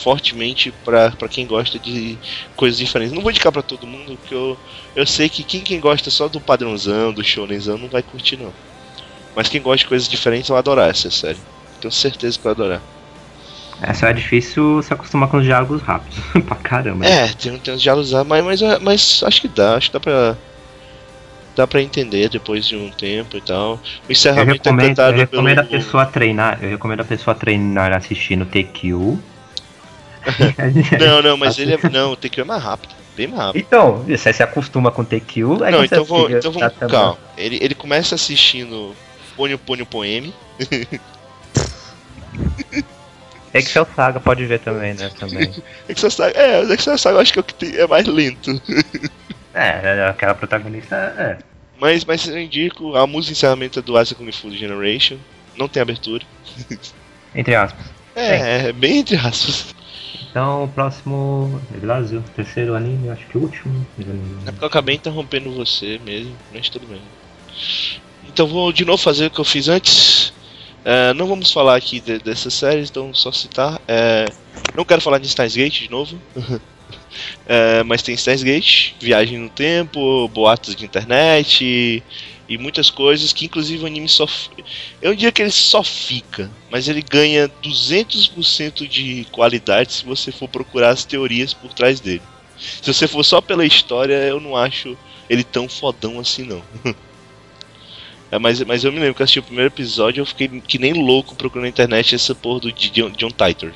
fortemente pra, pra quem gosta de coisas diferentes. Não vou indicar pra todo mundo, porque eu, eu sei que quem, quem gosta só do padrãozão, do shonenzão, não vai curtir não. Mas quem gosta de coisas diferentes vai adorar essa série. Tenho certeza que vai adorar. Só é difícil se acostumar com os diálogos rápidos. pra caramba. É, tem, tem uns diálogos lá, mas, mas, mas acho que dá, acho que dá pra. Dá pra entender depois de um tempo e tal. O Eu encerramento é recomendo, eu recomendo a pelo. pessoa treinar. Eu recomendo a pessoa treinar assistindo TQ. Não, não, mas ele é. Não, o TQ é mais rápido. Bem mais rápido. Então, você se acostuma com TQ, aí não, então, vou, então vamos com Tatami- calma. Ele, ele começa assistindo Ponyo Ponyo Poeme. Excel Saga pode ver também, né? Também. Exo Saga, é, o Exo Saga eu acho que é o que tem- é mais lento. É, aquela protagonista é. Mas, mas eu indico a música de encerramento é do Asa Kung Fu Generation. Não tem abertura. Entre aspas. É, é bem entre aspas. Então, o próximo. Brasil, terceiro anime, acho que o último. É porque eu acabei interrompendo você mesmo, mas tudo bem. Então vou de novo fazer o que eu fiz antes. É, não vamos falar aqui de- dessas séries, então só citar. É, não quero falar de Steins Gate de novo. É, mas tem Steins Gate, Viagem no Tempo, boatos de internet e, e muitas coisas que inclusive o anime só. Eu diria que ele só fica, mas ele ganha 200% de qualidade se você for procurar as teorias por trás dele. Se você for só pela história, eu não acho ele tão fodão assim não. É, mas, mas eu me lembro que eu assisti o primeiro episódio eu fiquei que nem louco procurando na internet essa porra do John, John Titor.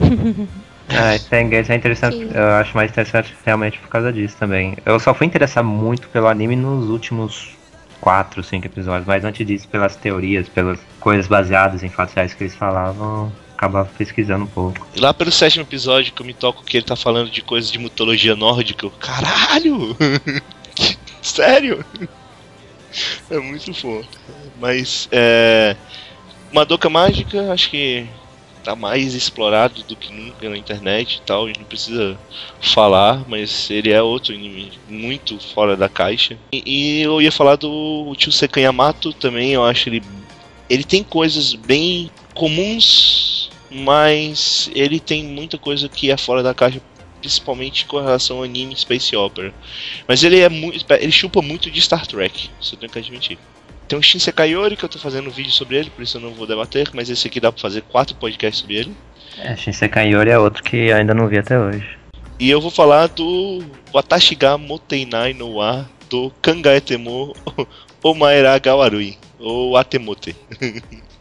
Ah, Steins é interessante, Sim. eu acho mais interessante realmente por causa disso também. Eu só fui interessar muito pelo anime nos últimos 4, 5 episódios, mas antes disso, pelas teorias, pelas coisas baseadas em fatos reais que eles falavam, acabava pesquisando um pouco. E lá pelo sétimo episódio que eu me toco que ele tá falando de coisas de mitologia nórdica, eu, caralho! Sério? É muito foda. Mas é. Madoka Mágica, acho que tá mais explorado do que nunca na internet e tal, a gente não precisa falar, mas ele é outro anime muito fora da caixa. E, e eu ia falar do Tio Sekan Yamato também, eu acho ele. Ele tem coisas bem comuns, mas ele tem muita coisa que é fora da caixa, principalmente com relação ao anime Space Opera. Mas ele é muito. Ele chupa muito de Star Trek, isso eu tenho que admitir. Tem o Shinsekai Yori, que eu tô fazendo um vídeo sobre ele, por isso eu não vou debater, mas esse aqui dá pra fazer quatro podcasts sobre ele. É, Shinsekai Yori é outro que eu ainda não vi até hoje. E eu vou falar do Watashiga Moteinai no Wa do Kangaetemo Omaera Gawarui, ou Atemote.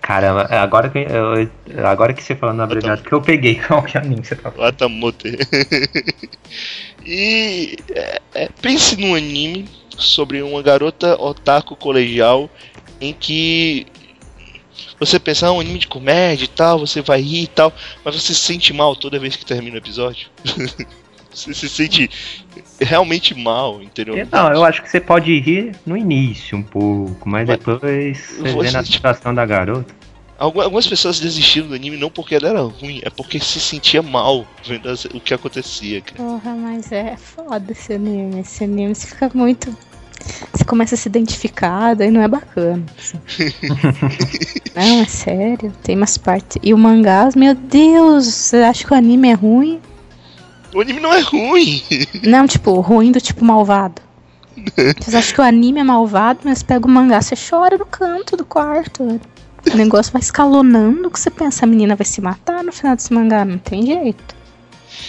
Caramba, é agora que, eu, agora que você falando na verdade que eu peguei qual que é o anime que você tá falando. Watamote. e é, é, pense num anime sobre uma garota otaku colegial em que você pensa, ah, um anime de comédia e tal, você vai rir e tal, mas você se sente mal toda vez que termina o episódio. você se sente realmente mal, entendeu? Não, eu acho que você pode rir no início um pouco, mas Mas depois você vê na situação da garota. Algu- Algumas pessoas desistiram do anime não porque ela era ruim, é porque se sentia mal vendo o que acontecia, cara. Porra, mas é foda esse anime. Esse anime fica muito. Você começa a se identificar, daí não é bacana. assim. não, é sério. Tem umas partes. E o mangás, meu Deus, você acha que o anime é ruim? O anime não é ruim! Não, tipo, ruim do tipo malvado. Vocês acham que o anime é malvado, mas pega o mangá, você chora no canto do quarto. O negócio vai escalonando que você pensa, a menina vai se matar no final desse mangá, não tem jeito.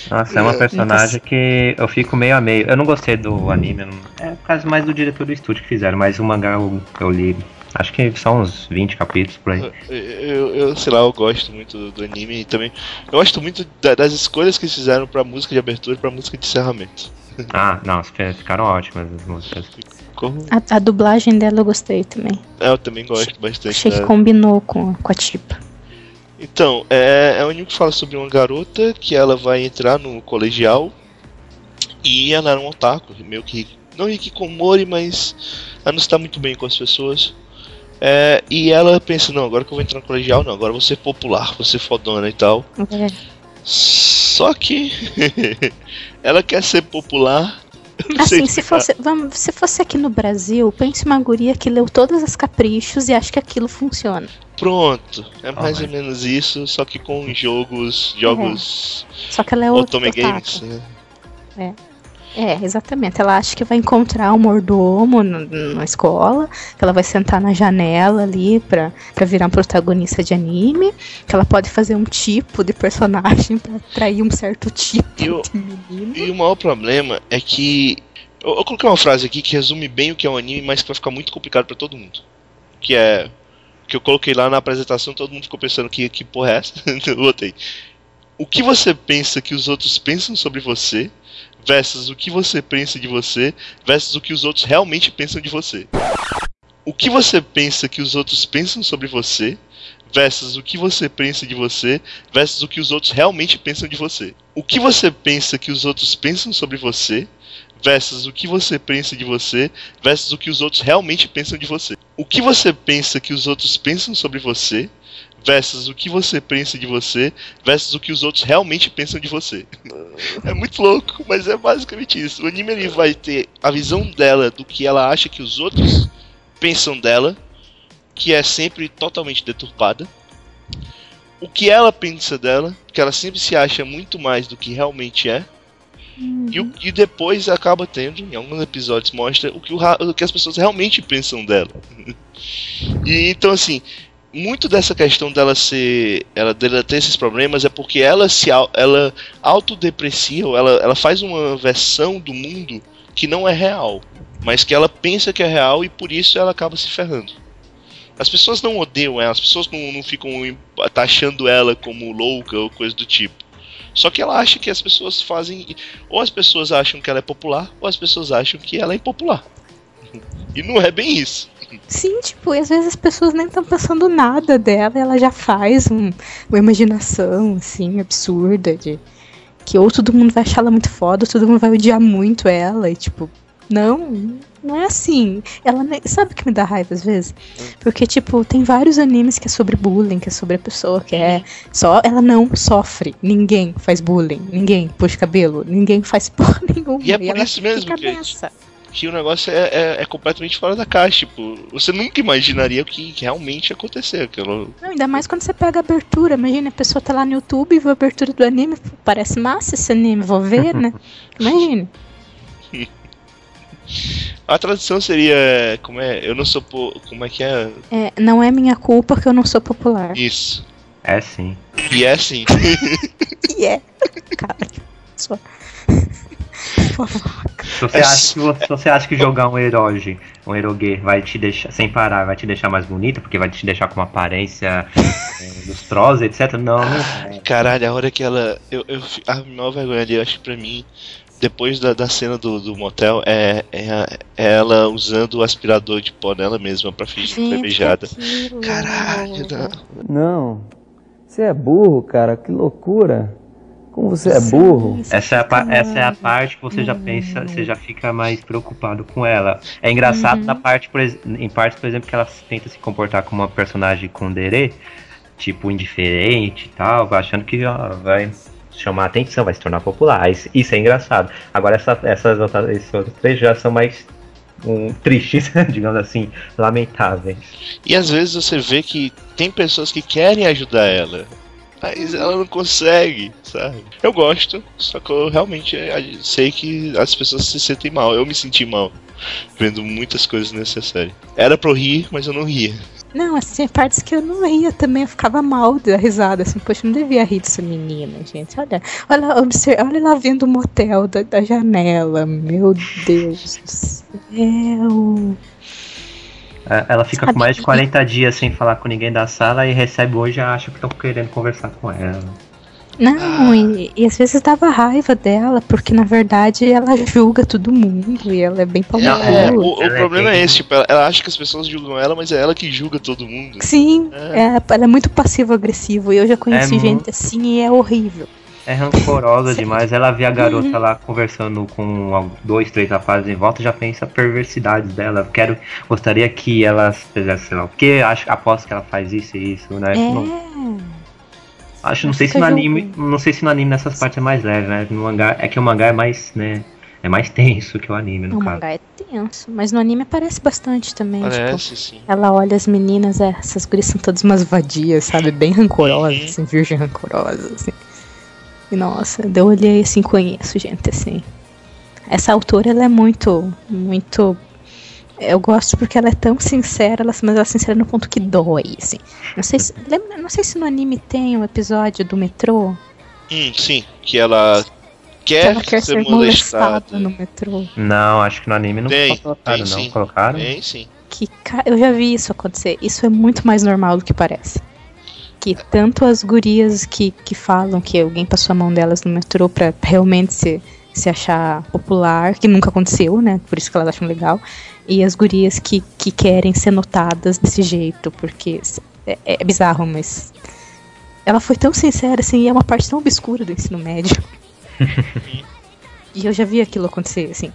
Nossa, é uma É, personagem que eu fico meio a meio. Eu não gostei do anime, não- é por causa mais do diretor do estúdio que fizeram, mas o mangá eu, eu li. Acho que são uns 20 capítulos por aí. Eu, eu, eu, sei lá, eu gosto muito do, do anime e também. Eu gosto muito da- das escolhas que fizeram pra música de abertura e pra música de encerramento. Ah, não, fi- ficaram ótimas as músicas. A, a dublagem dela eu gostei também. É, eu também gosto bastante. Achei que combinou com, com a Tipa. Então, é, é um anime que fala sobre uma garota que ela vai entrar no colegial e ela era um otaku, meio que. Não hikikomori, mas ela não está muito bem com as pessoas. É, e ela pensa, não, agora que eu vou entrar no colegial, não, agora eu vou ser popular, vou ser fodona e tal. É. Só que ela quer ser popular. Assim, se fosse, vamos, se fosse aqui no Brasil, pense uma guria que leu todas as caprichos e acha que aquilo funciona. Pronto, é mais ou menos isso, só que com jogos, jogos Só que ela é outro Otome. Games. Né? É, exatamente. Ela acha que vai encontrar um mordomo na escola, que ela vai sentar na janela ali pra, pra virar um protagonista de anime, que ela pode fazer um tipo de personagem pra atrair um certo tipo E o- de menino. E o maior problema é que. Eu, eu coloquei uma frase aqui que resume bem o que é um anime, mas que vai ficar muito complicado pra todo mundo. Que é. Que eu coloquei lá na apresentação, todo mundo ficou pensando que, que porra é essa? eu botei. O que você pensa que os outros pensam sobre você, versus o que você pensa de você, versus o que os outros realmente pensam de você. O que você pensa que os outros pensam sobre você, versus o que você pensa de você, versus o que os outros realmente pensam de você. O que você pensa que os outros pensam sobre você, versus o que você pensa de você, versus o que os outros realmente pensam de você. o que você pensa que os outros pensam sobre você versus o que você pensa de você versus o que os outros realmente pensam de você. É muito louco, mas é basicamente isso. O anime ele vai ter a visão dela do que ela acha que os outros pensam dela, que é sempre totalmente deturpada. O que ela pensa dela, que ela sempre se acha muito mais do que realmente é. E, o- e depois acaba tendo, em alguns episódios, mostra o que, o o que as pessoas realmente pensam dela. e então, assim, muito dessa questão dela ser. Ela, dela ter esses problemas é porque ela se ela autodeprecia, ela, ela faz uma versão do mundo que não é real, mas que ela pensa que é real e por isso ela acaba se ferrando. As pessoas não odeiam ela, as pessoas não, não ficam taxando ela como louca ou coisa do tipo. Só que ela acha que as pessoas fazem. Ou as pessoas acham que ela é popular, ou as pessoas acham que ela é impopular. E não é bem isso. Sim, tipo, e às vezes as pessoas nem estão pensando nada dela, e ela já faz um- uma imaginação, assim, absurda de que ou todo mundo vai achar ela muito foda, ou todo mundo vai odiar muito ela, e tipo, não, não é assim. Ela nem, sabe o que me dá raiva às vezes? Porque, tipo, tem vários animes que é sobre bullying, que é sobre a pessoa que é só. Ela não sofre. Ninguém faz bullying. Ninguém puxa cabelo. Ninguém faz porra nenhuma. E é por ela isso mesmo que- nessa. Que o negócio é, é- é completamente fora da caixa. Tipo, você nunca imaginaria o que realmente ia acontecer. Aquilo. Não, ainda mais quando você pega a abertura. Imagina, a pessoa tá lá no YouTube e vê a abertura do anime. Parece massa esse anime, vou ver, né? Imagine. A tradução seria. Como é? Eu não sou. Po... Como é que é? É, não é minha culpa que eu não sou popular. Isso. É sim. E é assim. E é. Cara, só. Se você, É acha que, se você acha que jogar um eroge, um erogue, vai te deixar, sem parar, vai te deixar mais bonita, porque vai te deixar com uma aparência eh, lustrosa, etc. Não, não vai. Caralho, a hora que ela. Eu, eu, a maior vergonha ali, eu acho que pra mim, depois da, da cena do, do motel, é, é, é ela usando o aspirador de pó nela mesma pra fingir que foi Gente, beijada. Caralho, não. Não. Você é burro, cara. Que loucura. Como você é burro. Essa é, a, essa é a parte que você já pensa, você já fica mais preocupado com ela. É engraçado na parte, por, em partes, por exemplo, que ela tenta se comportar como uma personagem condere, tipo, indiferente e tal, achando que ó, vai chamar atenção, vai se tornar popular. Isso, isso é engraçado. Agora essa, essas outras, esses outros três já são mais um, tristes, digamos assim, lamentáveis. E às vezes você vê que tem pessoas que querem ajudar ela. Mas ela não consegue, sabe? Eu gosto, só que eu realmente eh, sei que as pessoas se sentem mal. Eu me senti mal vendo muitas coisas série. Era pra eu rir, mas eu não ria. Não, assim, partes que eu não ria também, eu ficava mal da risada, assim, poxa, não devia rir dessa menina, gente. Olha, olha, observa, olha lá vendo o motel da, da janela, meu Deus do céu. É, Ela fica com mais de 40 dias sem falar com ninguém da sala e recebe hoje e acha que estão querendo conversar com ela. Não, e, e às vezes dava raiva dela, porque na verdade ela julga todo mundo e ela é bem pau é, o, o é problema é bem- esse, tipo, ela, ela acha que as pessoas julgam ela, mas é ela que julga todo mundo. Sim, É. é, ela é muito passivo-agressivo. E eu já conheci É gente muito- assim e é horrível. É rancorosa demais. Ela vê a garota lá conversando com dois, três rapazes em volta e já pensa perversidades dela. Quero, gostaria que ela fizesse, sei lá, porque acho, aposto que ela faz isso e isso, né? Não, É. acho, não sei se no anime, não sei se no anime nessas partes é mais leve, né? No mangá, é que o mangá é mais, né? É mais tenso que o anime, no O caso. mangá é tenso, mas no anime aparece bastante também. Tipo, Parece, sim. ela olha as meninas, é, essas gurias são todas umas vadias, sabe? Bem rancorosas, Uhum. assim, virgem rancorosa, assim. E nossa, eu olhei assim, conheço gente assim. Essa autora, ela é muito, muito. Eu gosto porque ela é tão sincera, ela, mas ela é sincera no ponto que dói, assim. Não sei se, lembra, não sei se no anime tem um episódio do metrô. Hum, sim, que ela Que quer, ela quer ser ser molestada. molestada no metrô. Não, acho que no anime não Tem, colocaram, tem não. sim. Colocaram? Tem, sim. que eu já vi isso acontecer. Isso é muito mais normal do que parece. Que tanto as gurias que, que falam que alguém passou a mão delas no metrô pra realmente se, se achar popular, que nunca aconteceu, né? Por isso que elas acham legal. E as gurias que, que querem ser notadas desse jeito, porque é, é bizarro, mas. Ela foi tão sincera, assim, e é uma parte tão obscura do ensino médio. e eu já vi aquilo acontecer, assim.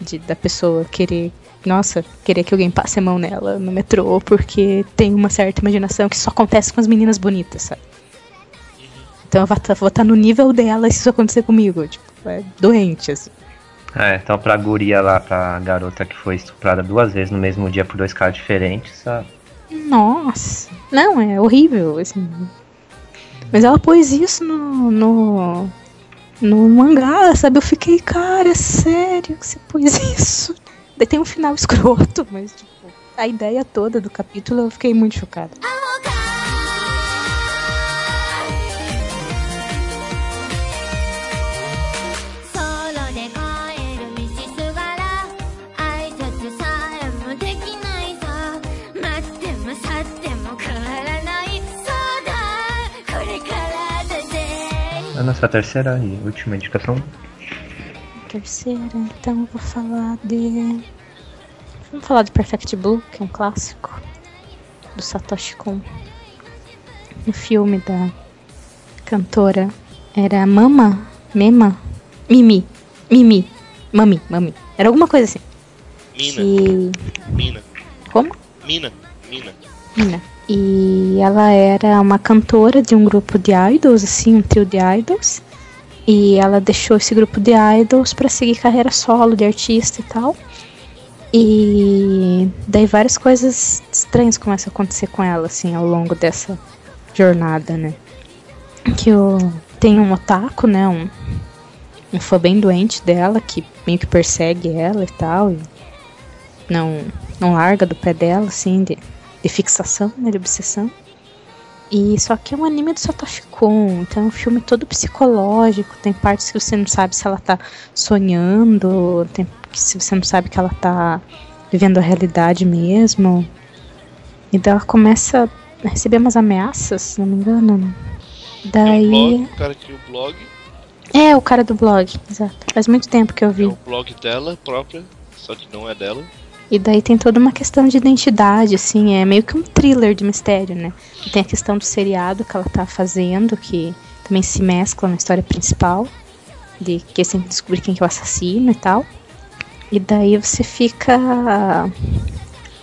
De, da pessoa querer nossa, querer que alguém passe a mão nela no metrô, porque tem uma certa imaginação que só acontece com as meninas bonitas, sabe? Então eu vou estar no nível dela se isso acontecer comigo. Tipo, é doente, assim. É, então pra guria lá, pra garota que foi estuprada duas vezes no mesmo dia por dois caras diferentes, sabe? Nossa. Não, é horrível, assim. Mas ela pôs isso no. no. no mangá, sabe? Eu fiquei, cara, é sério que você pôs isso? Daí tem um final escroto, mas tipo, a ideia toda do capítulo eu fiquei muito chocada. A nossa terceira e última indicação? Terceira, então eu vou falar de. Vamos falar de Perfect Blue, que é um clássico do Satoshi Kon. O filme da cantora era Mama? Mema? Mimi. Mimi. Mami, Mami. Era alguma coisa assim. Mina, Que. mina, Como? mina, mina. Mina. E ela era uma cantora de um grupo de idols, assim, um trio de idols. E ela deixou esse grupo de idols pra seguir carreira solo de artista e tal. E daí várias coisas estranhas começam a acontecer com ela, assim, ao longo dessa jornada, né? Que tem um otaku, né? Um, um fã bem doente dela, que meio que persegue ela e tal. E não, não larga do pé dela, assim, de, de fixação, né, de obsessão. E só que é um anime do Satoshi Kon, então é um filme todo psicológico, tem partes que você não sabe se ela tá sonhando, tem que se você não sabe que ela tá vivendo a realidade mesmo. E daí ela começa a receber umas ameaças, se não me engano. Daí. blog, o cara cria o blog, É, o cara do blog, exato. Faz muito tempo que eu é vi. o blog dela própria, só que não é dela. E daí tem toda uma questão de identidade, assim, é meio que um thriller de mistério, né? E tem a questão do seriado que ela tá fazendo, que também se mescla na história principal, de que você tem que descobrir quem que é o assassino e tal. E daí você fica.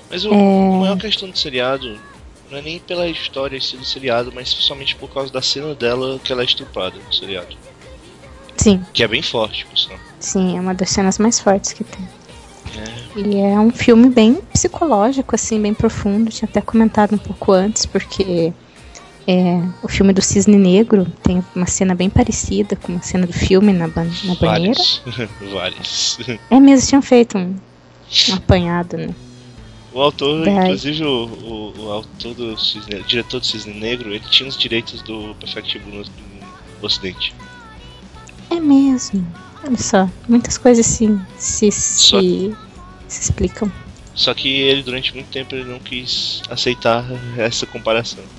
Mas o, a maior questão do seriado não é nem pela história em si do seriado, mas somente por causa da cena dela que ela é estuprada no seriado. Sim, Que é bem forte, por sinal. sim, é uma das cenas mais fortes que tem. É, E é um filme bem psicológico, assim, bem profundo. Tinha até comentado um pouco antes, porque é, o filme do Cisne Negro tem uma cena bem parecida com uma cena do filme na, ban na banheira. vários. É mesmo, tinham feito um, um apanhado, né? O autor, Daí. inclusive o, o, o autor do Cisne, o diretor do Cisne Negro, ele tinha os direitos do Perfect Blue no, no Ocidente. É mesmo. Olha só, muitas coisas se, se, se, se explicam. Só que ele durante muito tempo ele não quis aceitar essa comparação.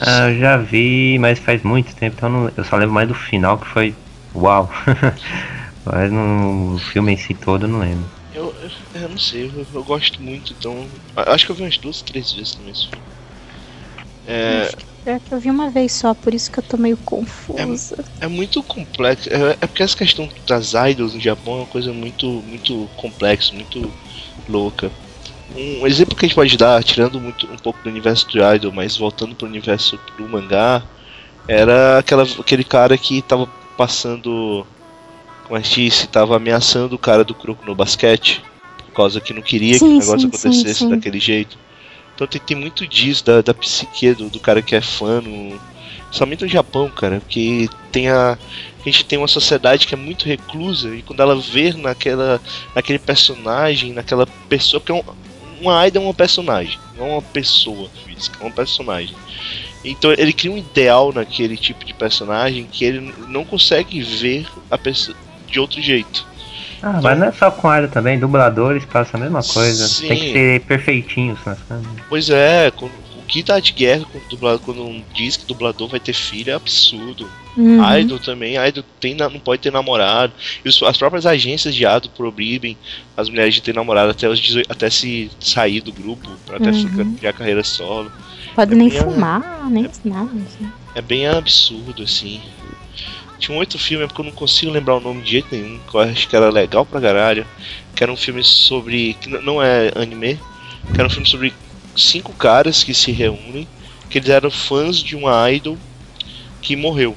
Ah, eu já vi, mas faz muito tempo, então não- eu só lembro mais do final que foi uau. mas no o filme em si todo eu não lembro. Eu, eu, eu não sei, eu, eu gosto muito, então. Acho que eu vi umas duas, três vezes também esse filme. É, Pior que eu vi uma vez só, por isso que eu tô meio confusa. é muito complexo. É, é porque essa questão das idols no Japão é uma coisa muito, muito complexa, muito louca. Um exemplo que a gente pode dar, tirando muito, um pouco do universo do idol, mas voltando pro universo do mangá, era aquela, aquele cara que tava passando. Como a gente disse, tava ameaçando o cara do Croco no basquete, por causa que não queria que Sim, o negócio sim, acontecesse sim. daquele jeito. Então tem, tem muito disso, da, da psique do, do cara que é fã, no, somente no Japão, cara, porque tem a. A gente tem uma sociedade que é muito reclusa e quando ela vê naquela, naquele personagem, naquela pessoa, porque é um, uma idol é uma personagem, não é uma pessoa física, é um personagem. Então ele cria um ideal naquele tipo de personagem que ele não consegue ver a pessoa de outro jeito. Ah, mas não é só com área também, dubladores passam a mesma coisa. Sim. Tem que ser perfeitinhos nas câmeras. Pois é, quando- o que dá de guerra com o dublador, quando um diz que dublador vai ter filho é absurdo. Uhum. Idol também, Idol tem, não pode ter namorado. E os- as próprias agências de Idol proíbem as mulheres de ter namorado até, os 18 até se sair do grupo, pra até Uhum. ficar, criar carreira solo. Pode é nem bem- fumar, nem nada. assim. É bem absurdo, assim. Tinha um outro filme, é porque eu não consigo lembrar o nome de jeito nenhum, que eu acho que era legal pra caralho. Que era um filme sobre. que não é anime, que era um filme sobre cinco caras que se reúnem, que eles eram fãs de uma idol que morreu.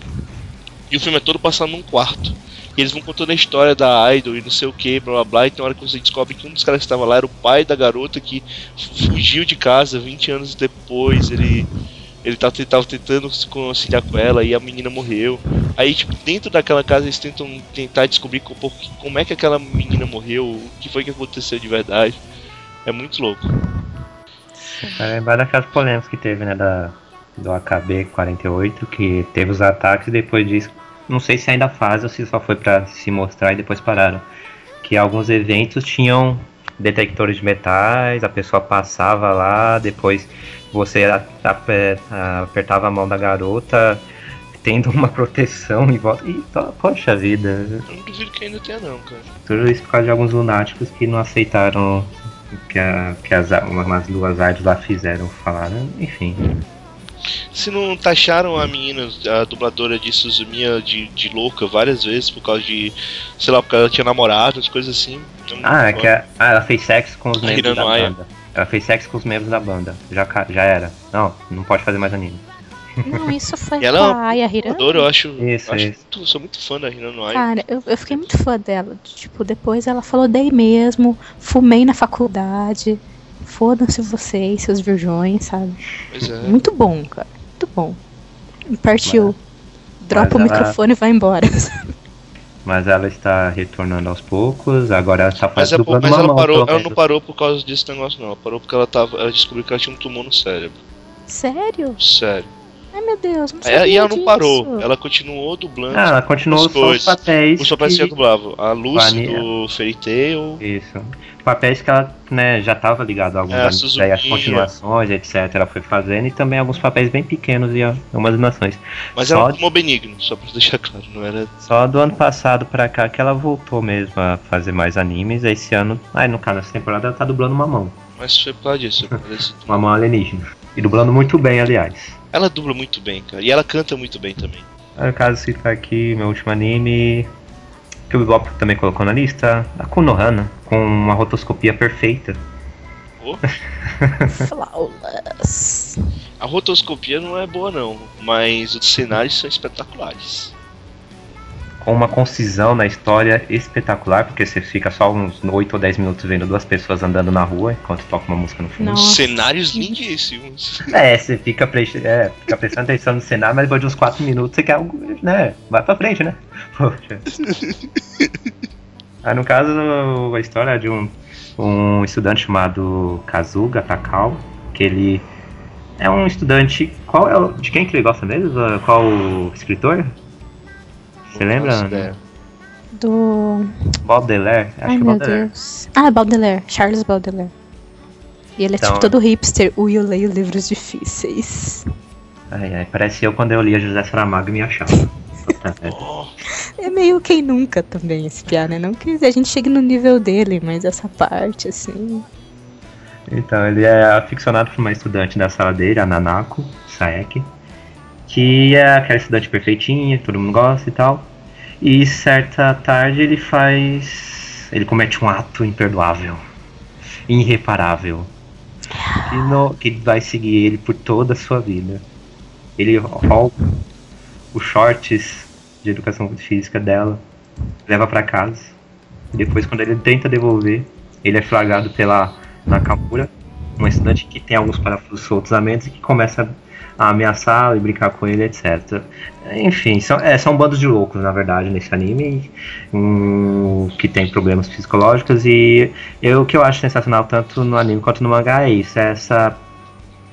E o filme é todo passado num quarto. E eles vão contando a história da idol e não sei o que, blá blá blá. E tem hora que você descobre que um dos caras que estava lá era o pai da garota que fugiu de casa 20 anos depois. Ele ele tava, tava tentando se conciliar com ela e a menina morreu. Aí, tipo, dentro daquela casa eles tentam tentar descobrir co- por- como é que aquela menina morreu, o que foi que aconteceu de verdade. É muito louco. É lembrar daquelas polêmicas que teve, né, da, do AKB 48, que teve os ataques e depois disso, não sei se ainda faz ou se só foi pra se mostrar e depois pararam. Que alguns eventos tinham detectores de metais, a pessoa passava lá, depois você apertava a mão da garota, tendo uma proteção em volta. E, poxa vida, Eu não duvido que ainda tenha não, cara. tudo isso por causa de alguns lunáticos que não aceitaram o que, a, que as, umas duas artes lá fizeram, falaram, enfim. Se não taxaram a menina, a dubladora de Suzumiya de, de louca várias vezes por causa de, sei lá, porque ela tinha namorado, as coisas assim. eu não- Ah, é que a- ah, ela fez sexo com os membros da banda. Ela fez sexo com os membros da banda. Já, já era. Não, não pode fazer mais anime. Não, isso foi E ela a Aya Hirano. dubladora, eu acho. Isso, eu acho isso. muito- sou muito fã da Hirano Aya. Cara, eu, eu fiquei muito fã dela. Tipo, depois ela falou dei mesmo, fumei na faculdade. Fodam-se vocês, seus virgões, sabe? Pois é. Muito bom, cara. Muito bom. Partiu. Dropa o mas ela- microfone e vai embora. Mas ela está retornando aos poucos. Agora ela está Mas, fazendo é, por- dublando mas ela mamão, parou, ela não parou por causa desse negócio não. Ela parou porque ela tava. Ela descobriu que ela tinha um tumor no cérebro. Sério? Sério. Ai meu Deus, não sabia ela- e ela não disso. parou. Ela continuou dublando. Ah, ela continuou Os papéis. os papéis que que- dublava. A Lucy Vania. do Fairy Tail. Isso. Papéis que ela né, já estava ligado a alguns É, as continuações, etc. Ela foi fazendo e também alguns papéis bem pequenos e algumas animações. Mas Só era um de- tumor benigno, só pra deixar claro. Não era. Só do ano passado pra cá que ela voltou mesmo a fazer mais animes. Esse ano, aí no caso, nessa temporada ela tá dublando Mamão. Mas foi por causa disso. tumor. Mamão alienígena. E dublando muito bem, aliás. Ela dubla muito bem, cara. E ela canta muito bem também. No caso, citar aqui meu último anime. Que o Bebop também colocou na lista. A Konohana, com uma rotoscopia perfeita. Oh, Flawless. a rotoscopia não é boa não, mas os cenários são espetaculares. Com uma concisão na história espetacular, porque você fica só uns 8 ou 10 minutos vendo duas pessoas andando na rua enquanto toca uma música no fundo. Nossa. Cenários lindíssimos. É, você fica, pre... é, fica prestando atenção no cenário, mas depois de uns 4 minutos você quer algo, né? Vai pra frente, né? Poxa. Aí no caso, a história é de um, um estudante chamado Kazuga Takao, que ele é um estudante. Qual é o. De quem que ele gosta mesmo? Qual o escritor? Você lembra? ideia. Do. Baudelaire? Acho Ai que é meu Baudelaire. Deus. Ah, Baudelaire. Charles Baudelaire. E ele é Então, tipo todo hipster. Ui, eu leio livros difíceis. Ai, ai, parece eu quando eu lia José Saramago e me achava. É meio quem nunca também esse piá, né? Não que a gente chegue no nível dele, mas essa parte, assim. Então, ele é aficionado por uma estudante da sala dele, a Nanako Saeki, que é aquela estudante perfeitinha, todo mundo gosta e tal. E certa tarde ele faz. Ele comete um ato imperdoável, irreparável, que, no- que vai seguir ele por toda a sua vida. Ele rouba os shorts de educação física dela, leva pra casa. Depois, quando ele tenta devolver, ele é flagrado pela Nakamura, uma estudante que tem alguns parafusos soltos a menos e que começa a ameaçá-lo e brincar com ele, etc. Enfim, são, é, são bandos de loucos, na verdade, nesse anime, hum, que tem problemas psicológicos. E eu, o que eu acho sensacional, tanto no anime quanto no mangá, é isso: é essa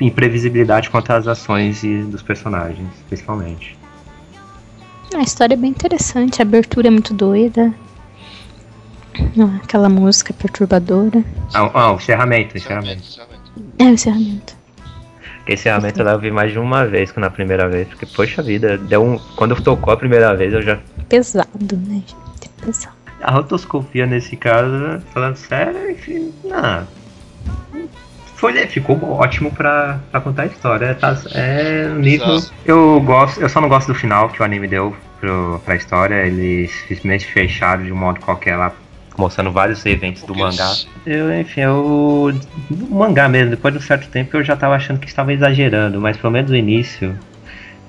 imprevisibilidade quanto às ações e dos personagens, principalmente. A história é bem interessante, a abertura é muito doida. Aquela música perturbadora. Ah, ah, o encerramento, o encerramento. encerramento. É o encerramento. Esse encerramento eu vi mais de uma vez que na primeira vez, porque, poxa vida, deu um. Quando tocou a primeira vez, eu já Pesado, né, gente? Pesado. A rotoscopia nesse caso, falando sério, enfim, não. Foi, ficou ótimo pra, pra contar a história. Tá, é um nível. Eu gosto, eu só não do que mostrando vários eventos do Porque mangá. eles- Eu, enfim, eu. O mangá mesmo, depois de um certo tempo eu já tava achando que estava exagerando, mas pelo menos no início.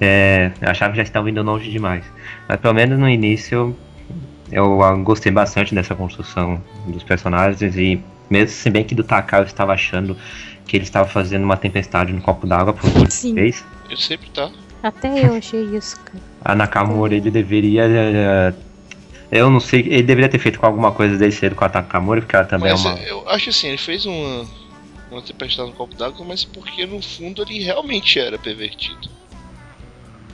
É, eu achava que já estava indo longe demais. Mas pelo menos no início eu ah, gostei bastante dessa construção dos personagens e mesmo se bem que do Takao eu estava achando que ele estava fazendo uma tempestade no copo d'água por última Sim. vez. Ele sempre tá. Até eu achei isso, cara. A Nakamura ele deveria. eh, Eu não sei, ele deveria ter feito com alguma coisa desde cedo com a Nakamura, porque ela também Mas é uma. eu acho assim, ele fez uma, uma tempestade no copo d'água, mas porque no fundo ele realmente era pervertido.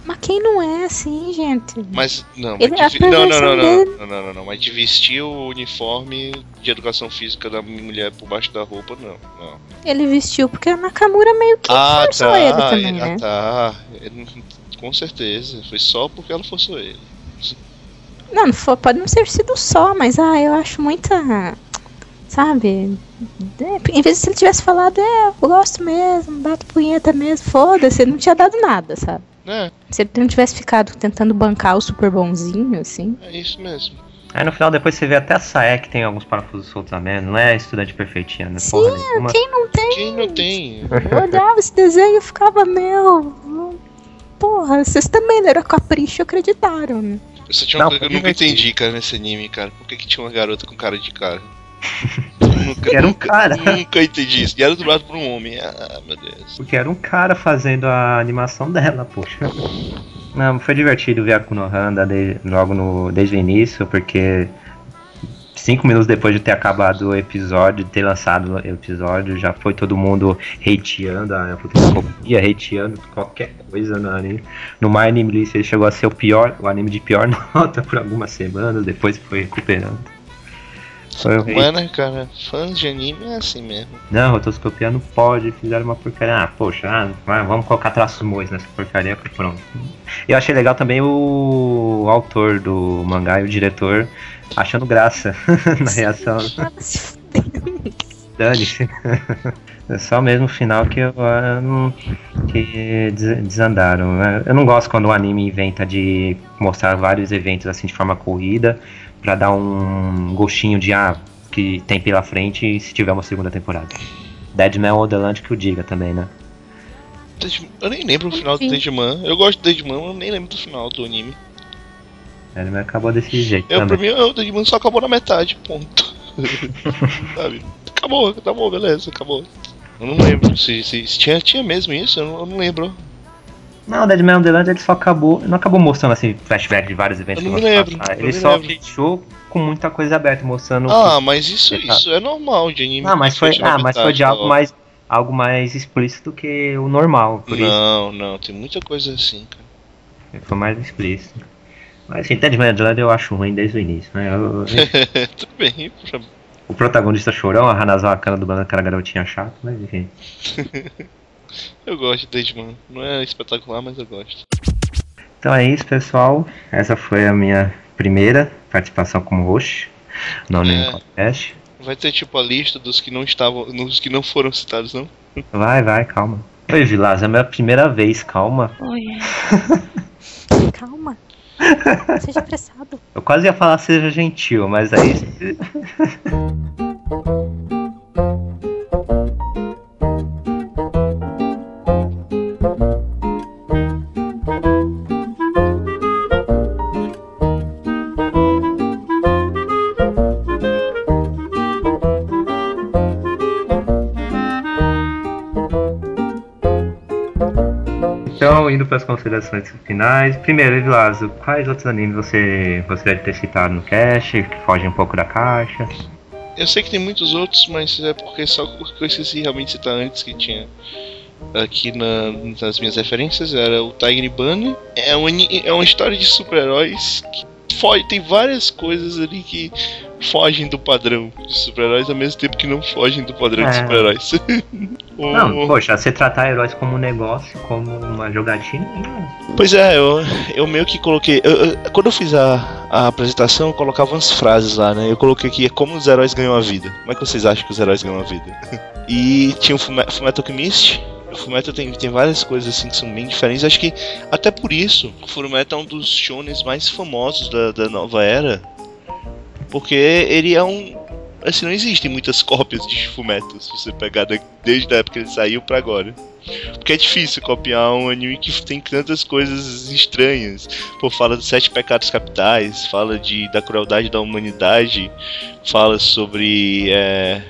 Mas quem não é assim, gente? Mas não, Ele- mas de, a vi- não, não, não, dele- não, não, não, não, não, mas de vestir o uniforme de educação física da mulher por baixo da roupa, não, não. Ele vestiu porque a Nakamura meio que Ah, forçou tá, ele também, ah, né? tá. Ele- Com certeza, foi só porque ela forçou ele. Não, não foi, pode não ter sido só, mas ah, eu acho muita. Sabe? É, em vez de se ele tivesse falado, é, eu gosto mesmo, bato punheta mesmo, foda-se, ele não tinha dado nada, sabe? É, Se ele não tivesse ficado tentando bancar o super bonzinho, assim. é isso mesmo. Aí no final depois você vê até a Sae que tem alguns parafusos soltos a menos, não é estudante perfeitinha, né? Porra nenhuma. Quem não tem? Quem não tem? Eu olhava esse desenho e ficava, meu. Porra, vocês também leram Capricho e acreditaram, né? Eu só tinha uma Não, coisa que eu nunca entendi, cara, nesse anime, cara. Por que, que tinha uma garota com cara de cara? nunca, era um cara. Nunca entendi isso. E era dublado por um homem. Ah, meu Deus. Porque era um cara fazendo a animação dela, poxa. Não, foi divertido ver a Kunohanda de, logo no, desde o início, porque cinco minutos depois de ter acabado o episódio, de ter lançado o episódio, já foi todo mundo hateando a fotografia, hateando qualquer coisa no anime. No My Anime List ele chegou a ser o pior, o anime de pior nota por algumas semanas, depois foi recuperando. Né, cara? Fãs de anime é assim mesmo. Não, rotoscopia não pode, fizeram uma porcaria. Ah, poxa, ah, vamos colocar traços mois nessa porcaria, pronto. Eu achei legal também o autor do mangá e o diretor achando graça na reação. Fudeu. Dane-se. É só mesmo o final que eu ah, não- que des- desandaram. né? Eu não gosto quando o anime inventa de mostrar vários eventos assim de forma corrida pra dar um gostinho de ah, que tem pela frente se tiver uma segunda temporada. Deadman ou The Land que o diga também, né? Deadman- Eu nem lembro o final do Enfim. Deadman. Eu gosto do Deadman, mas eu nem lembro do final do anime. Deadman acabou desse jeito Eu, pra também. mim, o Deadman só acabou na metade, ponto. Sabe? Acabou, acabou, beleza, acabou. Eu não lembro se, se, se tinha, tinha mesmo isso, eu não, eu não lembro. Não, o Deadman on the Land ele só acabou. Não acabou mostrando assim flashback de vários eventos Eu que não se lembro, Ele só lembro. fechou com muita coisa aberta, mostrando. Ah, mas isso, Tá. isso é normal de anime. Não, mas que foi, ah, mas foi de algo ó. mais, algo mais explícito que o normal, por Não, não, tem muita coisa assim, cara. isso foi mais explícito. Mas assim, Ted Land eu acho ruim desde o início, né? Eu- eu- Tudo bem, o protagonista chorão, a Hanazawa Kana dublando aquela garotinha chata, mas enfim. eu gosto de Deadman. Não é espetacular, mas eu gosto. Então é isso, pessoal. Essa foi a minha primeira participação como host no É. Podcast. Vai ter tipo a lista dos que não estavam, dos que não foram citados, não? Vai, vai, calma. Oi, Vilas, é a minha primeira vez, calma. Oi. Calma. Seja apressado. Eu quase ia falar seja gentil, mas aí. indo para as considerações finais. Primeiro, Vilazo, quais outros animes você gostaria de ter citado no cast, que fogem um pouco da caixa? Eu sei que tem muitos outros, mas é porque só que eu esqueci realmente citar antes que tinha aqui na- nas minhas referências era o Tiger Bunny. É, um, é uma história de super-heróis que foge, tem várias coisas ali que fogem do padrão de super-heróis ao mesmo tempo que não fogem do padrão de É. super-heróis. O- Não, poxa, você tratar heróis como um negócio, como uma jogatina, Pois é, eu, eu meio que coloquei. eu- eu- quando eu fiz a, a apresentação, eu colocava umas frases lá, né? Eu coloquei aqui é como os heróis ganham a vida. Como é que vocês acham que os heróis ganham a vida? E tinha o Fume- Fullmetal Alchemist, O Fullmetal tem, tem várias coisas assim que são bem diferentes. Acho que até por isso o Fullmetal é um dos shonens mais famosos da, da nova era. Porque ele é um. Assim, não existem muitas cópias de Fullmetal se você pegar desde a época que ele saiu pra agora. Porque é difícil copiar um anime que tem tantas coisas estranhas. Pô, fala dos sete pecados capitais, fala de, da crueldade da humanidade, fala sobre. é,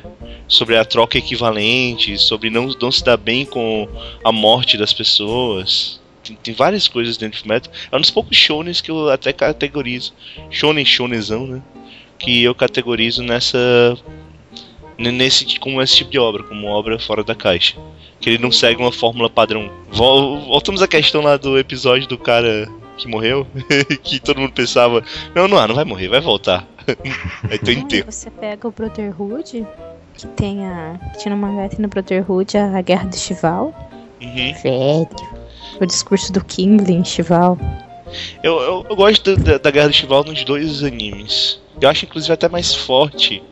sobre a troca equivalente, sobre não, não se dar bem com a morte das pessoas. Tem, tem várias coisas dentro do Metal. É um dos poucos shonens que eu até categorizo. Shonen, shonenzão, né? Que eu categorizo nessa. Nesse, como esse tipo de obra, como obra fora da caixa. Que ele não segue uma fórmula padrão. Vol- Voltamos à questão lá do episódio do cara que morreu. que todo mundo pensava: não, não, não vai morrer, vai voltar. Aí tem Aí enterro. você pega o Brotherhood, que tem a. que Tinha no mangá tem no Brotherhood a Guerra do Chival. Uhum. Velho. O discurso do em Chival. Eu, eu, eu gosto da, da Guerra do Chival nos dois animes. Eu acho inclusive até mais forte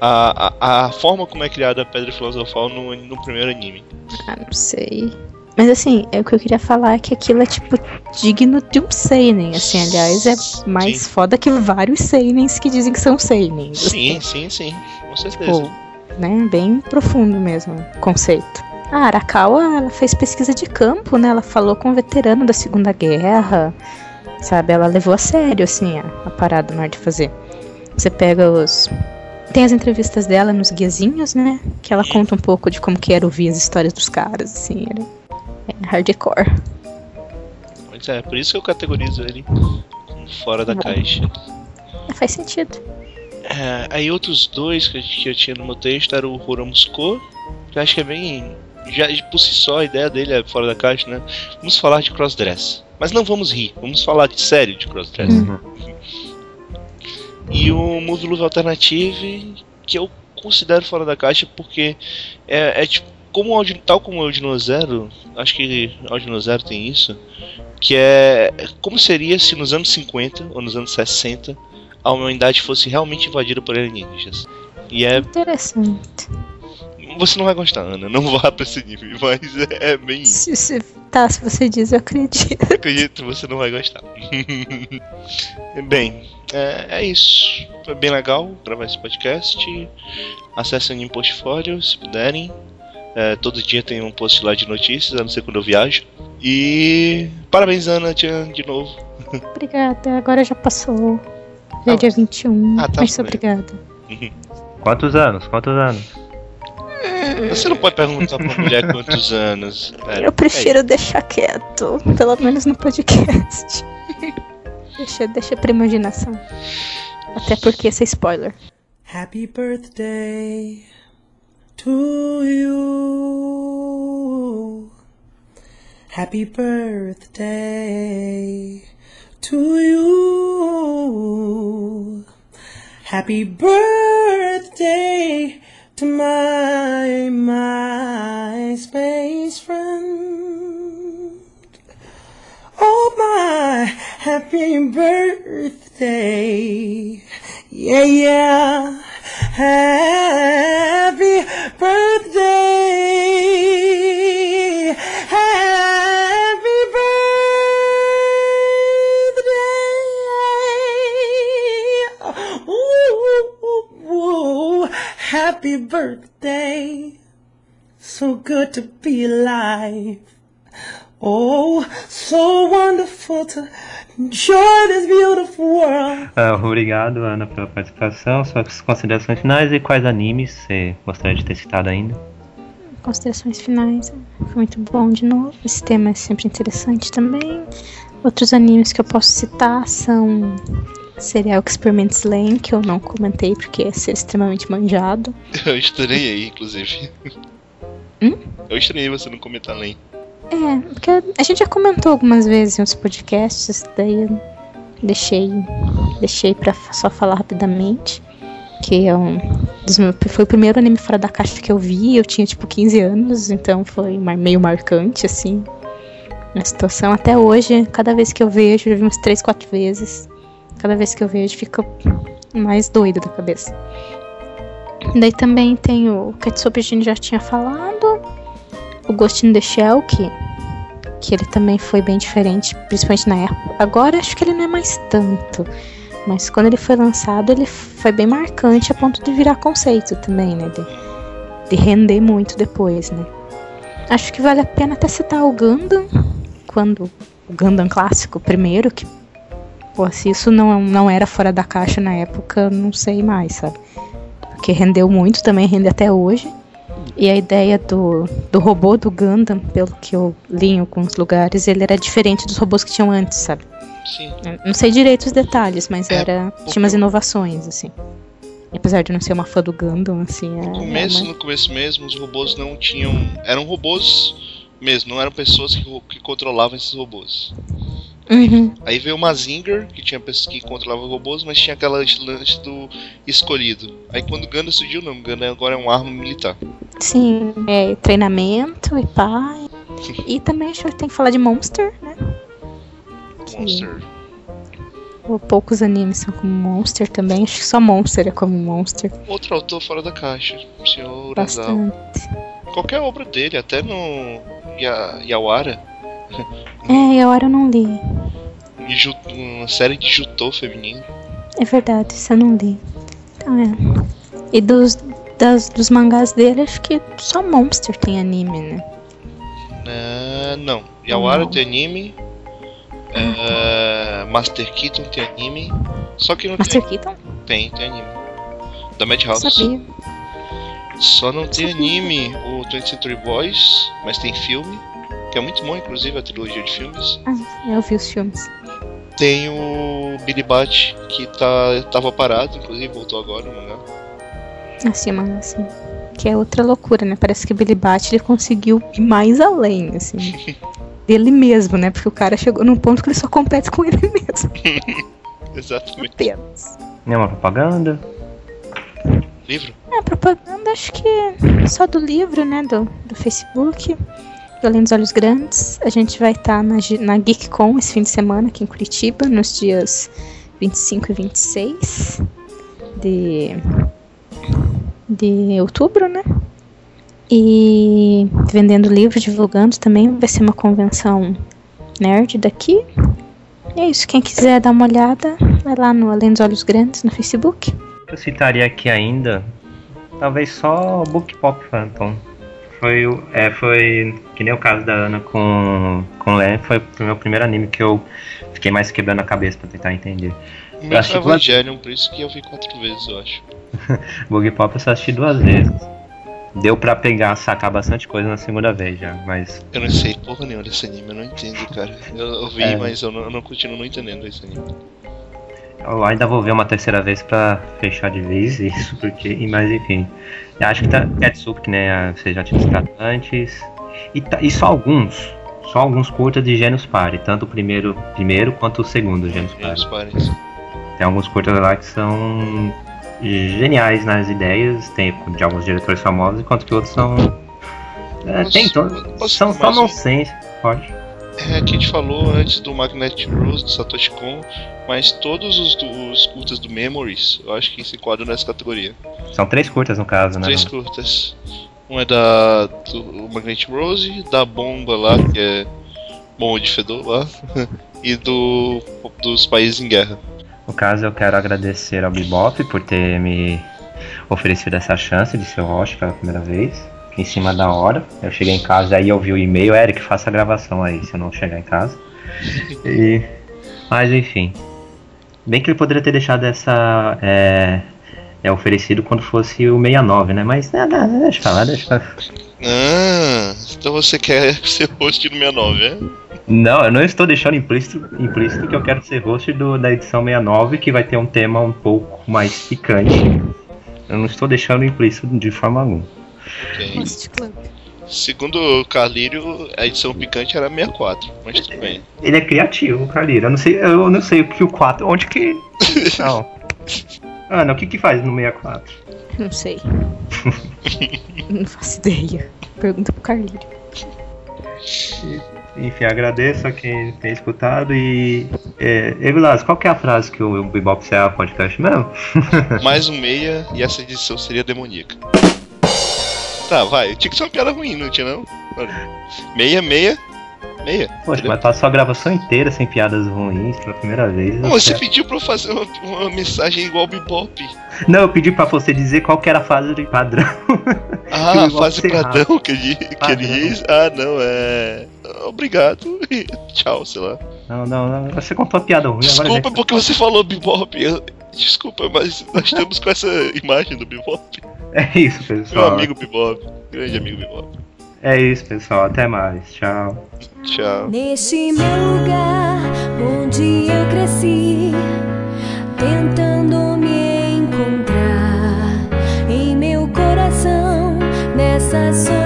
a, a, a forma como é criada a Pedra Filosofal no, no primeiro anime. Ah, não sei. Mas assim, é o que eu queria falar é que aquilo é tipo digno de um seinen, assim, aliás, é mais Sim. foda que vários seinens que dizem que são seinens. Sim, sim, sim, com certeza. Tipo, né, bem profundo mesmo o conceito. A Arakawa, ela fez pesquisa de campo, né? Ela falou com um veterano da Segunda Guerra, sabe? Ela levou a sério, assim, a, a parada na hora de fazer. Você pega os... Tem as entrevistas dela nos guiazinhos, né? Que ela conta um pouco de como que era ouvir as histórias dos caras, assim, era é hardcore. Pois é, por isso que eu categorizo ele como fora da Bom. caixa. É, faz sentido. É, aí outros dois que, eu- tinha no meu texto era o Horomusco, que eu acho que é bem. Já por si só a ideia dele é fora da caixa, né? Vamos falar de crossdress. Mas não vamos rir, vamos falar de sério de crossdress. Uhum. E o Movie Love Alternative, que eu considero fora da caixa porque é, é tipo, como o tal como o Audino Zero, acho que o Audino Zero tem isso, que é como seria se nos anos 50 ou nos anos 60 a humanidade fosse realmente invadida por alienígenas. E é. Interessante. Você não vai gostar, Ana, não vá pra esse nível, mas é, é bem isso. Se, se, tá, se você diz, eu acredito. Acredito você não vai gostar. Bem, é, é isso. Foi bem legal gravar esse podcast. Acessem o Portfólio se puderem. É, todo dia tem um post lá de notícias, a não ser quando eu viajo. E parabéns, Ana, Tchan, de novo. Obrigada, agora já passou. Já é Ah, dia 21. ah, tá mas bem. obrigada. Quantos anos? Quantos anos? Você não pode perguntar pra uma mulher quantos anos. Pera, Eu prefiro deixar quieto, pelo menos no podcast. deixa, deixa pra imaginação. Até porque esse é spoiler. Happy birthday to you. Happy birthday to you. Happy birthday to my MySpace friend. Oh my happy birthday. Yeah, yeah. Happy birthday. Happy birthday. So good to be alive. Oh, so wonderful to enjoy this beautiful world. Ah, obrigado, Ana, pela participação. Suas considerações finais e quais animes você gostaria de ter citado ainda? Considerações finais. Foi muito bom de novo. Esse tema é sempre interessante também. Outros animes que eu posso citar são Serial Experiments Lane, que eu não comentei porque é ser extremamente manjado. Eu estranhei, inclusive. Hum? Eu estranhei você não comentar além. É, porque a gente já comentou algumas vezes em outros podcasts, daí eu deixei, deixei pra só falar rapidamente. Que é um dos meus, foi o primeiro anime fora da caixa que eu vi, eu tinha tipo 15 anos, então foi meio marcante, assim, na situação. Até hoje, cada vez que eu vejo, eu já vi umas 3, 4 vezes. Cada vez que eu vejo, fica mais doida da cabeça. Daí também tem o Katsubi a gente já tinha falado. o Ghost in the Shell, que, que ele também foi bem diferente, principalmente na época. Agora acho que ele não é mais tanto. Mas quando ele foi lançado, ele foi bem marcante a ponto de virar conceito também, né? De, de render muito depois, né? Acho que vale a pena até citar o Gundam, quando o Gundam clássico primeiro, que pô, se isso não, não era fora da caixa na época, não sei mais, sabe? Porque rendeu muito, também rende até hoje. E a ideia do, do robô do Gundam, pelo que eu li em alguns lugares, ele era diferente dos robôs que tinham antes, sabe? Sim. Não sei direito os detalhes, mas É, era tinha umas inovações, assim. Apesar de não ser uma fã do Gundam, assim, é, No é começo, uma- no começo mesmo, os robôs não tinham. Eram robôs mesmo, não eram pessoas que, que controlavam esses robôs. Uhum. Aí veio o Mazinger, que tinha pessoas que controlavam robôs, mas tinha aquela lance do escolhido. Aí quando o Gundam surgiu, não, o Gundam agora é uma arma militar. Sim, é treinamento e pá. E também acho que tem que falar de Monster, né? Que- Monster. Ou poucos animes são como Monster também. Acho que só Monster é como Monster. Outro autor fora da caixa, o senhor Urasawa. Qualquer obra dele, até no Ya- Yawara, É, a hora eu não li. uma série de Jutô feminino. É verdade, isso eu não li. Então é. E dos, das, dos mangás dele, acho que só Monster tem anime, né? É, não, Yawara Não. tem anime, é, Master Keaton tem anime, só que não Master tem, Keaton? tem, tem anime. Da Madhouse. sabia. Só não tem anime o 20th Century Boys, mas tem filme, que é muito bom, inclusive, a trilogia de filmes. Ah, eu vi os filmes. Tem o Billy Bat, que tá, tava parado, inclusive voltou agora no mangá. Assim, mano, assim. Que é outra loucura, né? Parece que o Billy Bat ele conseguiu ir mais além, assim. dele mesmo, né? Porque o cara chegou num ponto que ele só compete com ele mesmo. Exatamente. Apenas. É uma propaganda. Livro? É, propaganda acho que só do livro, né? Do, do Facebook. Além dos Olhos Grandes. A gente vai estar na, Gi- na GeekCon esse fim de semana aqui em Curitiba, nos dias 25 e 26 de, de outubro, né? E vendendo livro, divulgando também. Vai ser uma convenção nerd daqui. E é isso. Quem quiser dar uma olhada, vai lá no Além dos Olhos Grandes no Facebook. Eu citaria aqui ainda, talvez só o Book Pop Phantom. Foi, o- é, foi que nem o caso da Ana com, com Len, foi o meu primeiro anime que eu fiquei mais quebrando a cabeça pra tentar entender. O meu acho foi que Evangelion, por isso que eu vi quatro vezes, eu acho. Bug Pop eu só assisti duas vezes. Deu pra pegar, sacar bastante coisa na segunda vez já, mas Eu não sei porra nenhuma desse anime, eu não entendo, cara. Eu, eu vi, É. mas eu não, eu não continuo não entendendo esse anime. Eu ainda vou ver uma terceira vez pra fechar de vez isso, porque. Mas enfim. Eu acho que tá Ketsup, que né, você já tinha citado antes. E, tá- e só alguns. Só alguns curtas de Gênios Party, tanto o primeiro, primeiro quanto o segundo Gênios E os Party. pares. Tem alguns curtas lá que são geniais nas ideias, tem de alguns diretores famosos, enquanto que outros são. É, tem todos. São só mais um? nonsense, pode. É, que a gente falou antes do Magnetic Rose, do Satoshi Kon, mas todos os, os curtas do Memories, eu acho que se enquadram nessa categoria. São três curtas no caso, né? Três curtas. Um é da do Magnetic Rose, da bomba lá, que é bomba de fedor lá, e do dos países em guerra. No caso, eu quero agradecer ao Bebop por ter me oferecido essa chance de ser o host pela primeira vez. Em cima da hora. Eu cheguei em casa aí eu vi o e-mail, Eric, faça a gravação aí se eu não chegar em casa. E, mas enfim. Bem que ele poderia ter deixado essa. É, é oferecido quando fosse o 69, né? Mas né, né, deixa eu falar, deixa falar. Ah, então você quer ser host do 69, é? Não, eu não estou deixando implícito, implícito que eu quero ser host do, da edição 69, que vai ter um tema um pouco mais picante. Eu não estou deixando implícito de forma alguma. Ok. Club. Segundo o Carlírio, a edição picante era 64, mas tudo bem. Ele é criativo, Calira. Eu não sei, eu não sei o que o 4. Onde que. Não. Ana, o que que faz no 64? Não sei. não faço ideia. Pergunta pro Carlinho. Enfim, agradeço a quem tem escutado e. É, Evilas, qual que é a frase que o Bebop será podcast mesmo? Mais um meia e essa edição seria demoníaca. Tá, vai. Tinha que ser uma piada ruim, não tinha não? Meia, meia, meia. Poxa, mas passou a gravação inteira sem piadas ruins pela primeira vez. Não, você pediu pra eu fazer uma, uma mensagem igual Bebop. Não, eu pedi pra você dizer qual que era a fase de padrão. Ah, a fase padrão que ele, que ele diz. Ah, não, é. Obrigado. Tchau, sei lá. Não, não, não. Você contou a piada ruim. agora Desculpa já- porque você falou Bebop. Eu- Desculpa, mas nós estamos com essa imagem do Bebop. É isso, Meu pessoal. amigo Bebop. Grande amigo Bebop. É isso, pessoal. Até mais. Tchau. Tchau. Neste meu lugar onde eu cresci, tentando me encontrar em meu coração, nessa solidão.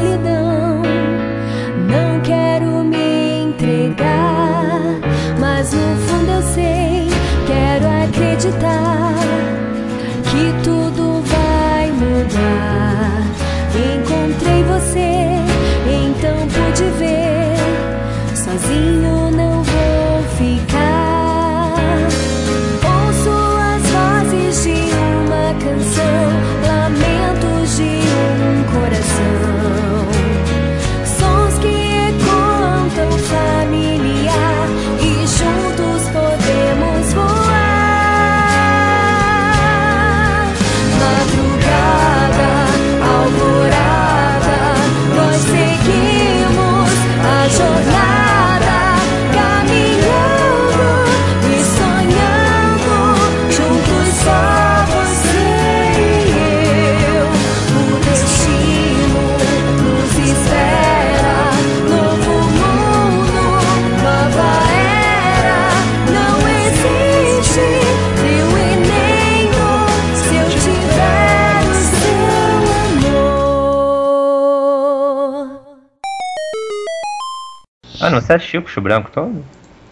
Você assistiu o Puxo Branco todo?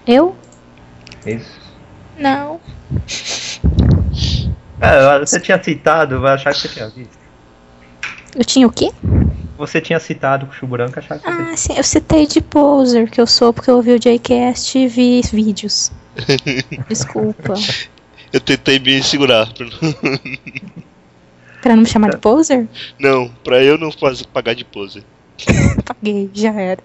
Eu? Isso. Não. Ah, você tinha citado, vai achar que você tinha visto. Eu tinha o quê? Você tinha citado o Puxo Branco, achar que você Ah, sim, eu citei de poser que eu sou porque eu ouvi o Jcast e vi vídeos. Desculpa. Eu tentei me segurar. pra não- me chamar de poser? Não, pra eu não fazer, pagar de pose. Paguei, já era.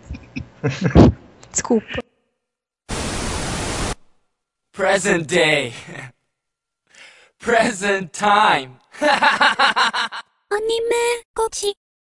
Present day. Present time. Anime ゴチ。